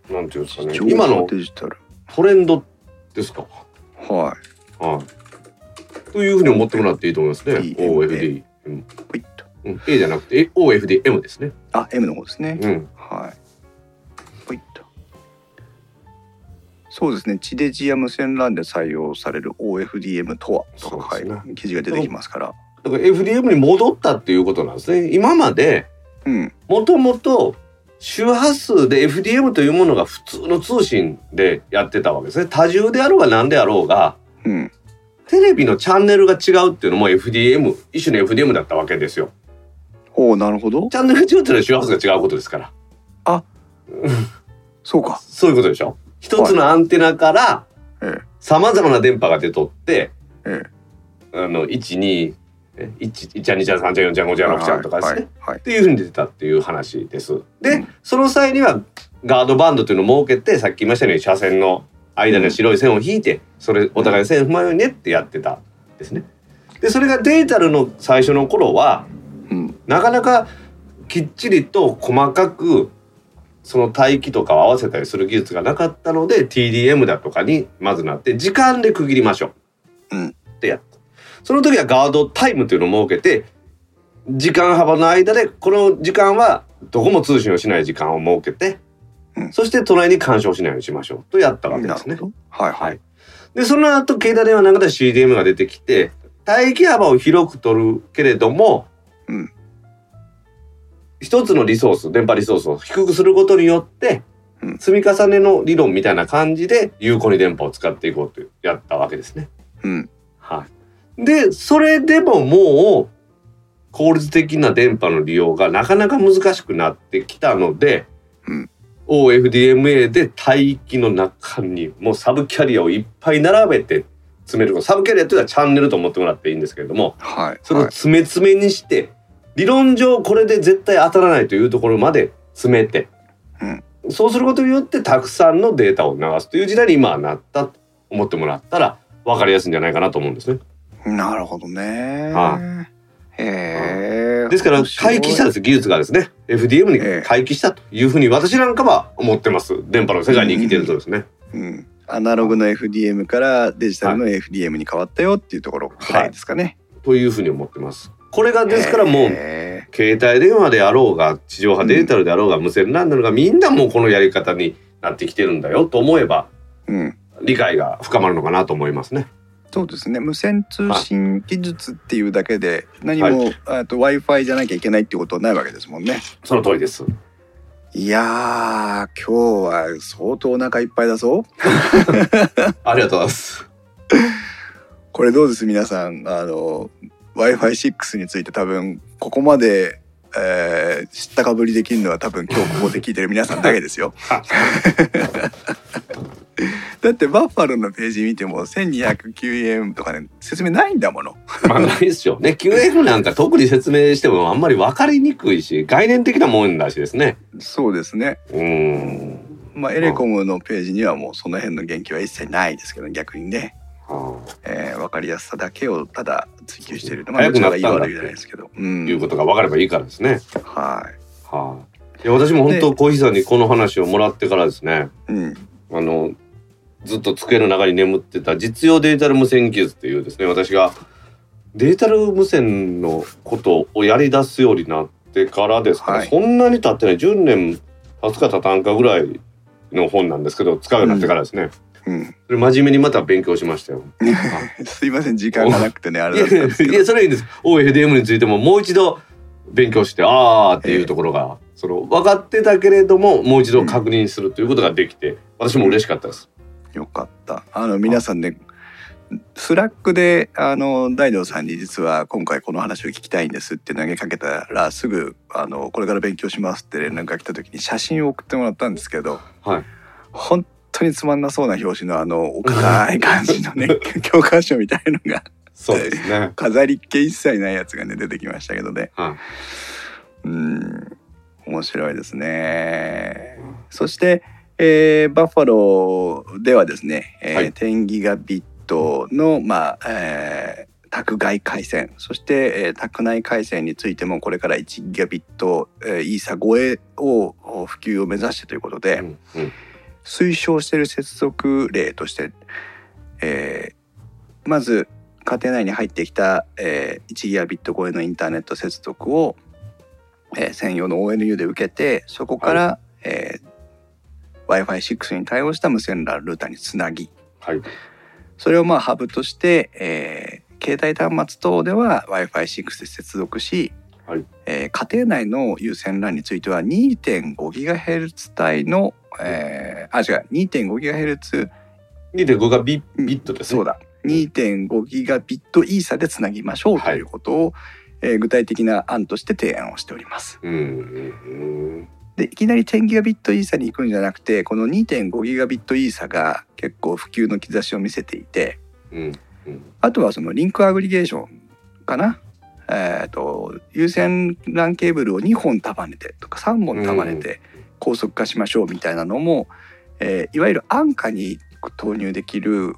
なんていうんですかね今のデジタルトレンドですか？ははい。というふうに思ってもらっていいと思いますね。OFD。うん、A じゃなくてえ OFDM ですね。あ M の方ですね、うん。はいそうですね地デジや無線 LAN で採用される OFDM とはとかねはい記事が出てきますからだから FDM に戻ったっていうことなんですね。今までうんもともと周波数で FDM というものが普通の通信でやってたわけですね。多重であろうが何であろうがうんテレビのチャンネルが違うっていうのも FDM 一種の FDM だったわけですよ。おおなるほどチャンネルが違うっていうのは周波数が違うことですから。(laughs) そうかそういうことでしょ。一つのアンテナからえさまざまな電波が出とって、ええ。あの1 2え1 1ちゃん2ちゃん3ちゃん4ちゃん5ちゃん6ちゃんとかですね。はい。はい。っていうふうに出てたっていう話です。で、うん。その際にはガードバンドというのを設けてさっき言いましたように車線の間に白い線を引いてそれお互い線踏まようにねってやってたんですね。でそれがデジタルの最初の頃はうん。なかなかきっちりと細かくその帯域とかを合わせたりする技術がなかったので TDM だとかにまずなって時間で区切りましょう、うん。ってやった。その時はガードタイムというのを設けて時間幅の間でこの時間はどこも通信をしない時間を設けて、うん。そして隣に干渉しないようにしましょう。とやったわけですね。はいははい。い。で、その後、携帯電話なんかで CDM が出てきて、帯域幅を広く取るけれども、うん一つのリソース電波リソースを低くすることによってうん。積み重ねの理論みたいな感じで有効に電波を使っていこうとやったわけですね。うん。はい、でそれでももう効率的な電波の利用がなかなか難しくなってきたので、うん。OFDMA で帯域の中にもうサブキャリアをいっぱい並べて詰める。サブキャリアっていうのはチャンネルと思ってもらっていいんですけれどもはい。それをはい詰め詰めにして、理論上これで絶対当たらないというところまで詰めて、うんそうすることによってたくさんのデータを流すという時代に今はなったと思ってもらったら分かりやすいんじゃないかなと思うんですね。なるほどね。はへえ。ですから回帰したんです技術がですね FDM に回帰したというふうに私なんかは思ってます電波の世界に生きてるとですね。うん。アナログの FDM からデジタルの FDM に変わったよっていうところくらいですかね。というふうに思ってます。これがですからもうへ携帯電話であろうが地上波デジタルであろうが無線 LAN なのがみんなもうこのやり方になってきてるんだよと思えばーうん。理解が深まるのかなと思いますね。そうですね無線通信技術っていうだけで何も、あと w i f i じゃなきゃいけないっていうことはないわけですもんね。その通りです。いやー今日は相当お腹いっぱいだぞ。(laughs) ありがとうございます。これどうです？皆さんあの w i f i 6について多分ここまで、えー知ったかぶりできるのは多分今日ここで聞いてる皆さんだけですよ。(laughs) だってバッファローのページ見ても1209円とかね説明ないんだもの。まあないですよね。QF なんか特に説明してもあんまり分かりにくいし概念的なもんだしですね。そうですね。うーん。まあエレコムのページにはもうその辺の言及は一切ないですけど逆にね、はえー、分かりやすさだけをただ追求しているまあ早くなったんだどちらがいい悪いじゃないですけど。うあ、んいうことが分かればいいからですね。はい。はい。いや私も本当コーヒーさんにこの話をもらってからですね。うん。あのずっと机の中に眠ってた実用デジタル無線技術っていうですね私がデジタル無線のことをやり出すようになってからですから、はいそんなに経ってない10年経つか経たんかぐらいの本なんですけど使うようになってからですね、うん。それ真面目にまた勉強しましたよ。(laughs) すいません時間がなくてねあれだったんですけいやど。それいいんです OFDM についてももう一度勉強してあーっていうところが、その分かってたけれどももう一度確認するということができて私も嬉しかったです。よかった。あの皆さんね、 Slack であの大道さんに実は今回この話を聞きたいんですって投げかけたらすぐあのこれから勉強しますって連絡が来た時に写真を送ってもらったんですけど、はい本当につまんなそうな表紙のあのお堅い感じのね (laughs) 教科書みたいのが。そうですね。飾りっ気一切ないやつがね出てきましたけどね。はい。うん。面白いですね。そして、えーバッファローではですね、えーはい。10ギガビットの、まあえー宅外回線。そして、えー宅内回線についてもこれから1ギガビット、えーイーサ超えをお普及を目指してということで、うんうん推奨している接続例として、えーまず家庭内に入ってきた、えー1ギガビット超えのインターネット接続を、えー専用の ONU で受けてそこから、えー w i f i 6に対応した無線 LAN ルーターにつなぎ。はい。それをまあハブとして、えー携帯端末等では w i f i 6で接続し、はい。えー家庭内の有線 LAN については 2.5GHz 帯の、えーあ違う 2.5GHz 2.5がビビットですね。そうだ。2.5GBit イーサでつなぎましょうということを、えー具体的な案として提案をしております。でいきなり 10GB イーサに行くんじゃなくてこの 2.5GB イーサが結構普及の兆しを見せていてうんうん。あとはそのリンクアグリゲーションかな。えー、と有線 LAN ケーブルを2本束ねてとか3本束ねて高速化しましょうみたいなのも、えーいわゆる安価に投入できる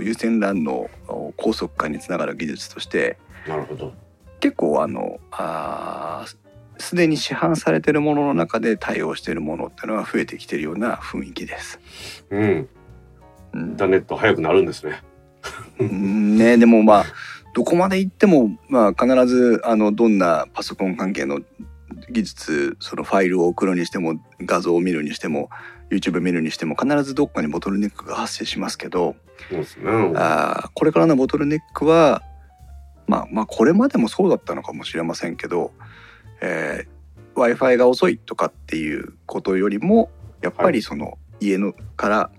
有線 LAN のお高速化につながる技術としてなるほど。結構あのあーすでに市販されているものの中で対応しているものっていうのは増えてきているような雰囲気です。うん。うんインターネット早くなるんですね。うんねでもまあどこまで行っても、まあ、必ずあのどんなパソコン関係の技術そのファイルを送るにしても画像を見るにしても YouTube 見るにしても必ずどっかにボトルネックが発生しますけどそうですね。あーこれからのボトルネックはまあまあこれまでもそうだったのかもしれませんけど、えー w i f i が遅いとかっていうことよりもやっぱりその家のから、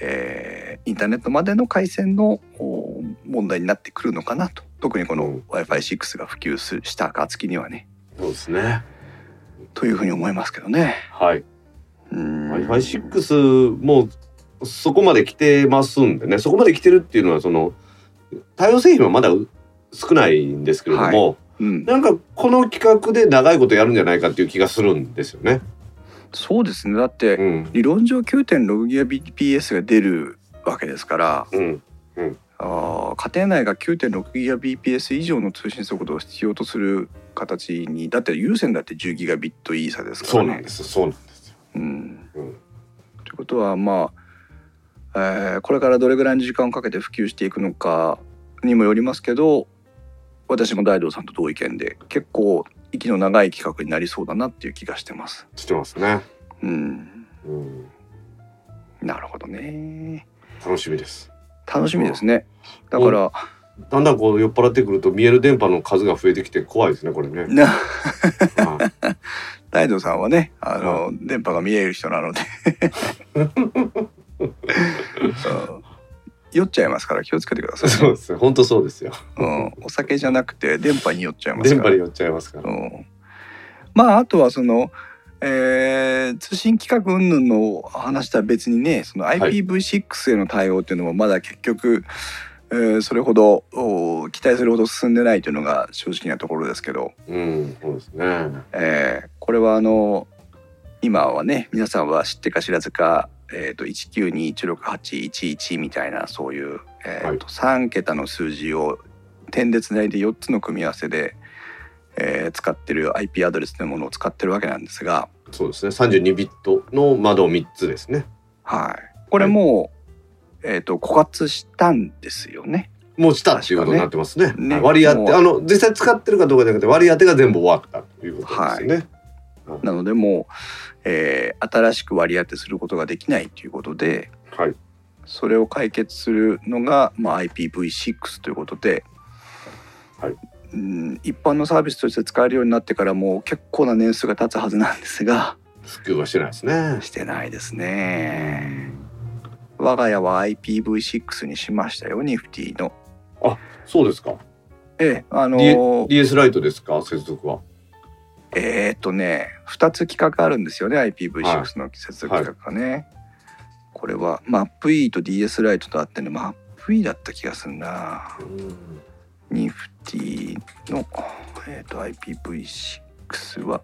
えーインターネットまでの回線のお問題になってくるのかなと。特にこのうん。W i f i 6が普及すした暁にはね。そうですね。というふうに思いますけどね。はい。うん。Wi-Fi6 もそこまで来てますんでね。そこまで来てるっていうのはその対応製品はまだ少ないんですけれども、うん、なんかこの企画で長いことやるんじゃないかっていう気がするんですよね。そうですね。だってうん。理論上 9.6Gbps が出るわけですからうんあー家庭内が 9.6Gbps 以上の通信速度を必要とする形にだって有線だって 10Gbit イーサですからね。そうなんですそうなんですよ。うんうんということはまあ、えーこれからどれぐらいの時間をかけて普及していくのかにもよりますけど私も大道さんと同意見で結構息の長い企画になりそうだなっていう気がしてます。してますね。うん、うん、なるほどね。楽しみです。楽しみですね。だから、だんだんこう酔っ払ってくると見える電波の数が増えてきて怖いですねこれね。大道さんはねあの、電波が見える人なので。(laughs) 酔っちゃいますから気をつけてください、そうですね。本当そうですよ。うん、お酒じゃなくて電波に酔っちゃいますから。電波に寄っちゃいますから。うん、まああとはその、えー通信規格云々の話とは別にねそのはい。IPv6 への対応っていうのもまだ結局、えーそれほどお期待するほど進んでないというのが正直なところですけど、うんそうですね。えーこれはあの今はね皆さんは知ってか知らずか、えー、と192168111みたいなそういう、えーと3桁の数字を点でつないで4つの組み合わせで、えー使ってる IP アドレスというものを使ってるわけなんですが、そうですね32ビットの窓3つですね。はい、これもう、えー、と枯渇したんですよね。もうしたっていうことになってますね。ねはい割り当てあの実際使ってるかどうかじゃなくて割り当てが全部終わったということですよね。なのでもう、えー新しく割り当てすることができないということではい。それを解決するのが、まあ、IPv6 ということで、はいうん一般のサービスとして使えるようになってからもう結構な年数が経つはずなんですが普及はしてないですね。してないですね。我が家は IPv6 にしましたよニフティの。そうですか。ええあの DS ライトですか接続は。えーっとね2つ規格あるんですよね IPv6 の接続規格がね。これは MapE と DS ライトとあってね MapE だった気がするな。ニフティの、えー、と IPv6 は、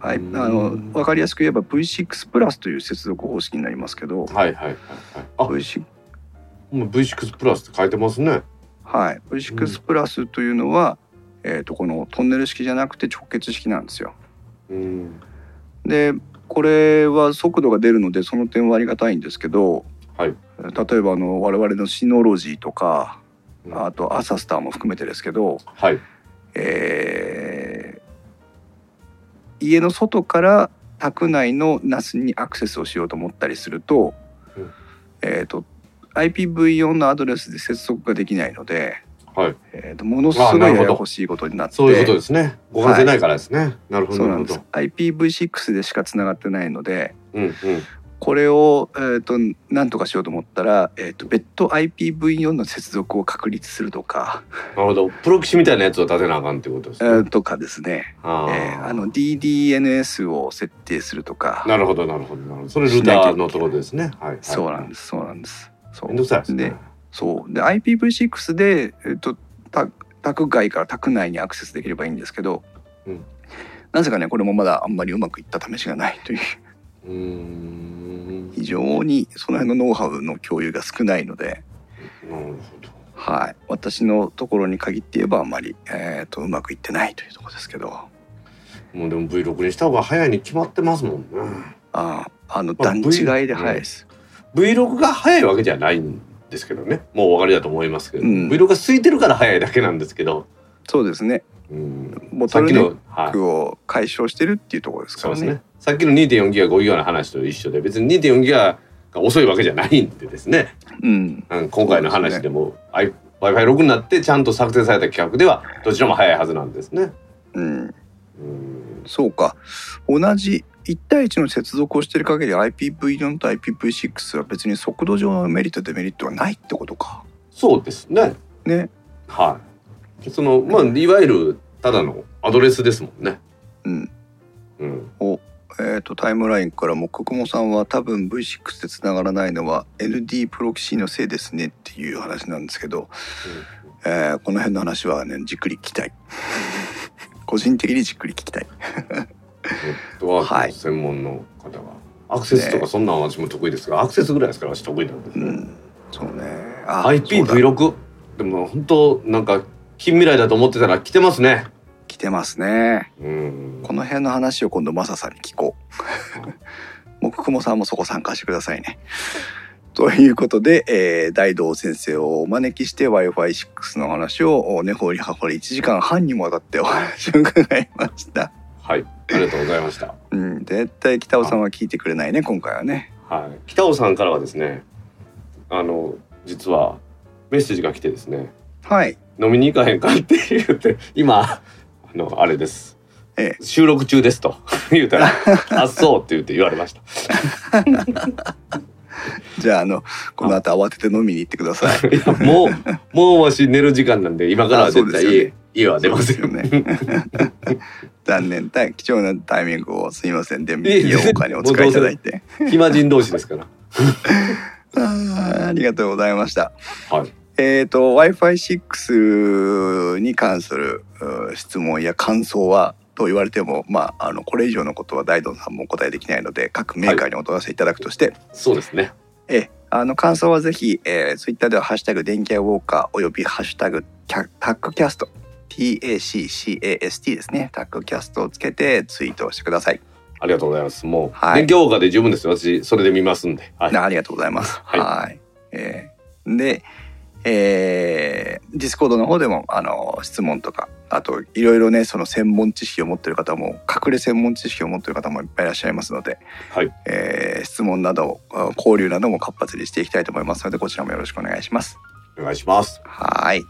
あいあうんの分かりやすく言えば V6 プラスという接続方式になりますけど、はいはいはいはい。あ、V6 もう V6 プラスって書いてますね。はい、V6 プラスというのは、えー、とこのトンネル式じゃなくて直結式なんですよ。うん。でこれは速度が出るのでその点はありがたいんですけど、はい例えばあの我々のシノロジーとかうんあとアサスターも含めてですけど、はい。えー家の外から宅内の NAS にアクセスをしようと思ったりすると,、うんえー、と IPv4 のアドレスで接続ができないので、はい。えー、とものすごいややこしいことになってそういうことですね。互換性ないからですね。なるほどなるほそうなんですど。IPv6 でしかつながってないのでうんうん。これを、えー、となんとかしようと思ったら、えー、と別途 IPv4 の接続を確立するとか、なるほど。プロキシみたいなやつを立てなあかんってことですね。えーとかですね、あーえーあの DDNS を設定するとか。なるほどなるほどなるほど。それルーターのところですね。はい。はいそうなんです、そうなんです。そうですねで。そうで IPv6 で、えっと、た宅外から宅内にアクセスできればいいんですけど、うんなぜかねこれもまだあんまりうまくいった試しがないという。非常にその辺のノウハウの共有が少ないので、なるほど。はい、私のところに限って言えばあんまり、えー、とうまくいってないというところですけどもうでも V6 にした方が早いに決まってますもんね。あーあのまあ段違いで早いです。V6 が早いわけじゃないんですけどね。もうお分かりだと思いますけど、うん V6 が空いてるから早いだけなんですけど。そうですねうん。ボトルネッ。クを解消してるっていうところですからね。さっきの2.4ギガ5ギガの話と一緒で別に2.4ギガが遅いわけじゃないんでですね。うん、うん、今回の話でも i Wi-Fi6 になってちゃんと作成された規格ではどちらも早いはずなんですね。うんうんそうか同じ1対1の接続をしている限り IPv4 と IPv6 は別に速度上のメリットデメリットはないってことかそうですね。ねはい。そのまあいわゆるただのアドレスですもんね。うんうん。おえー、とタイムラインからもくくもさんは多分 V6 でつながらないのは ND プロキシのせいですねっていう話なんですけど、えーこの辺の話はねじっくり聞きたい。(laughs) 個人的にじっくり聞きたい。ネットワークの専門の方が、アクセスとかそんなん私も得意ですが、アクセスぐらいですから私得意なんですね。うん。そうね。あそうだ。IPv6 でも本当なんか近未来だと思ってたら来てますね。来てますねうん。この辺の話を今度マサさんに聞こうもくくもさんもそこ参加してくださいね (laughs) ということで、えー大道先生をお招きして Wi-Fi6 の話を根掘り葉掘り1時間半にもわたってお話を伺いました。はい。ありがとうございました。(laughs) うん、絶対北尾さんは聞いてくれないね今回はね。はい。北尾さんからはですね、あの実はメッセージが来てですね、はい。飲みに行かへんかって言って今あのあれです。え収録中ですと (laughs) 言うたら「あそう」って言って言われました (laughs) じゃああのこの後慌てて飲みに行ってください。(laughs) いやもうもうわし寝る時間なんで今からは絶対家,、ね家は出ませんよね。残念た貴重なタイミングをすみませんでいえいえいいお金を使いいただいて。暇人同士ですからあーありがとうございました。はいえっ、と Wi-Fi6 に関するう質問や感想はと言われてもまああのこれ以上のことは大ドンさんもお答えできないので各メーカーにお問い合わせいただくとして、そうですね。ええあの感想はぜひ、えー、ツイッターでは「ハッシュタグ電気屋ウォーカー」および「ハッシュタグキャタックキャスト」TACCAST ですね。タックキャストをつけてツイートをしてください、ありがとうございます。もう、はい。勉強家で十分ですよ。私それで見ますんで、はい、ありがとうございます。はい。はい。えーでえー、 Discord の方でもあの質問とかあといろいろねその専門知識を持ってる方も隠れ専門知識を持ってる方もいっぱいいらっしゃいますので、はい。えー質問などあ交流なども活発にしていきたいと思いますのでこちらもよろしくお願いします。お願いします。はい。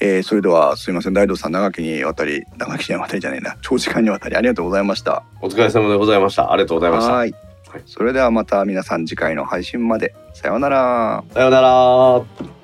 えー、それではすいません。大道さん長きにわたり長きにわたりじゃないな。長時間にわたりありがとうございました。お疲れ様でございました。ありがとうございました。はい。はい。それではまた皆さん次回の配信まで。さようなら。さようなら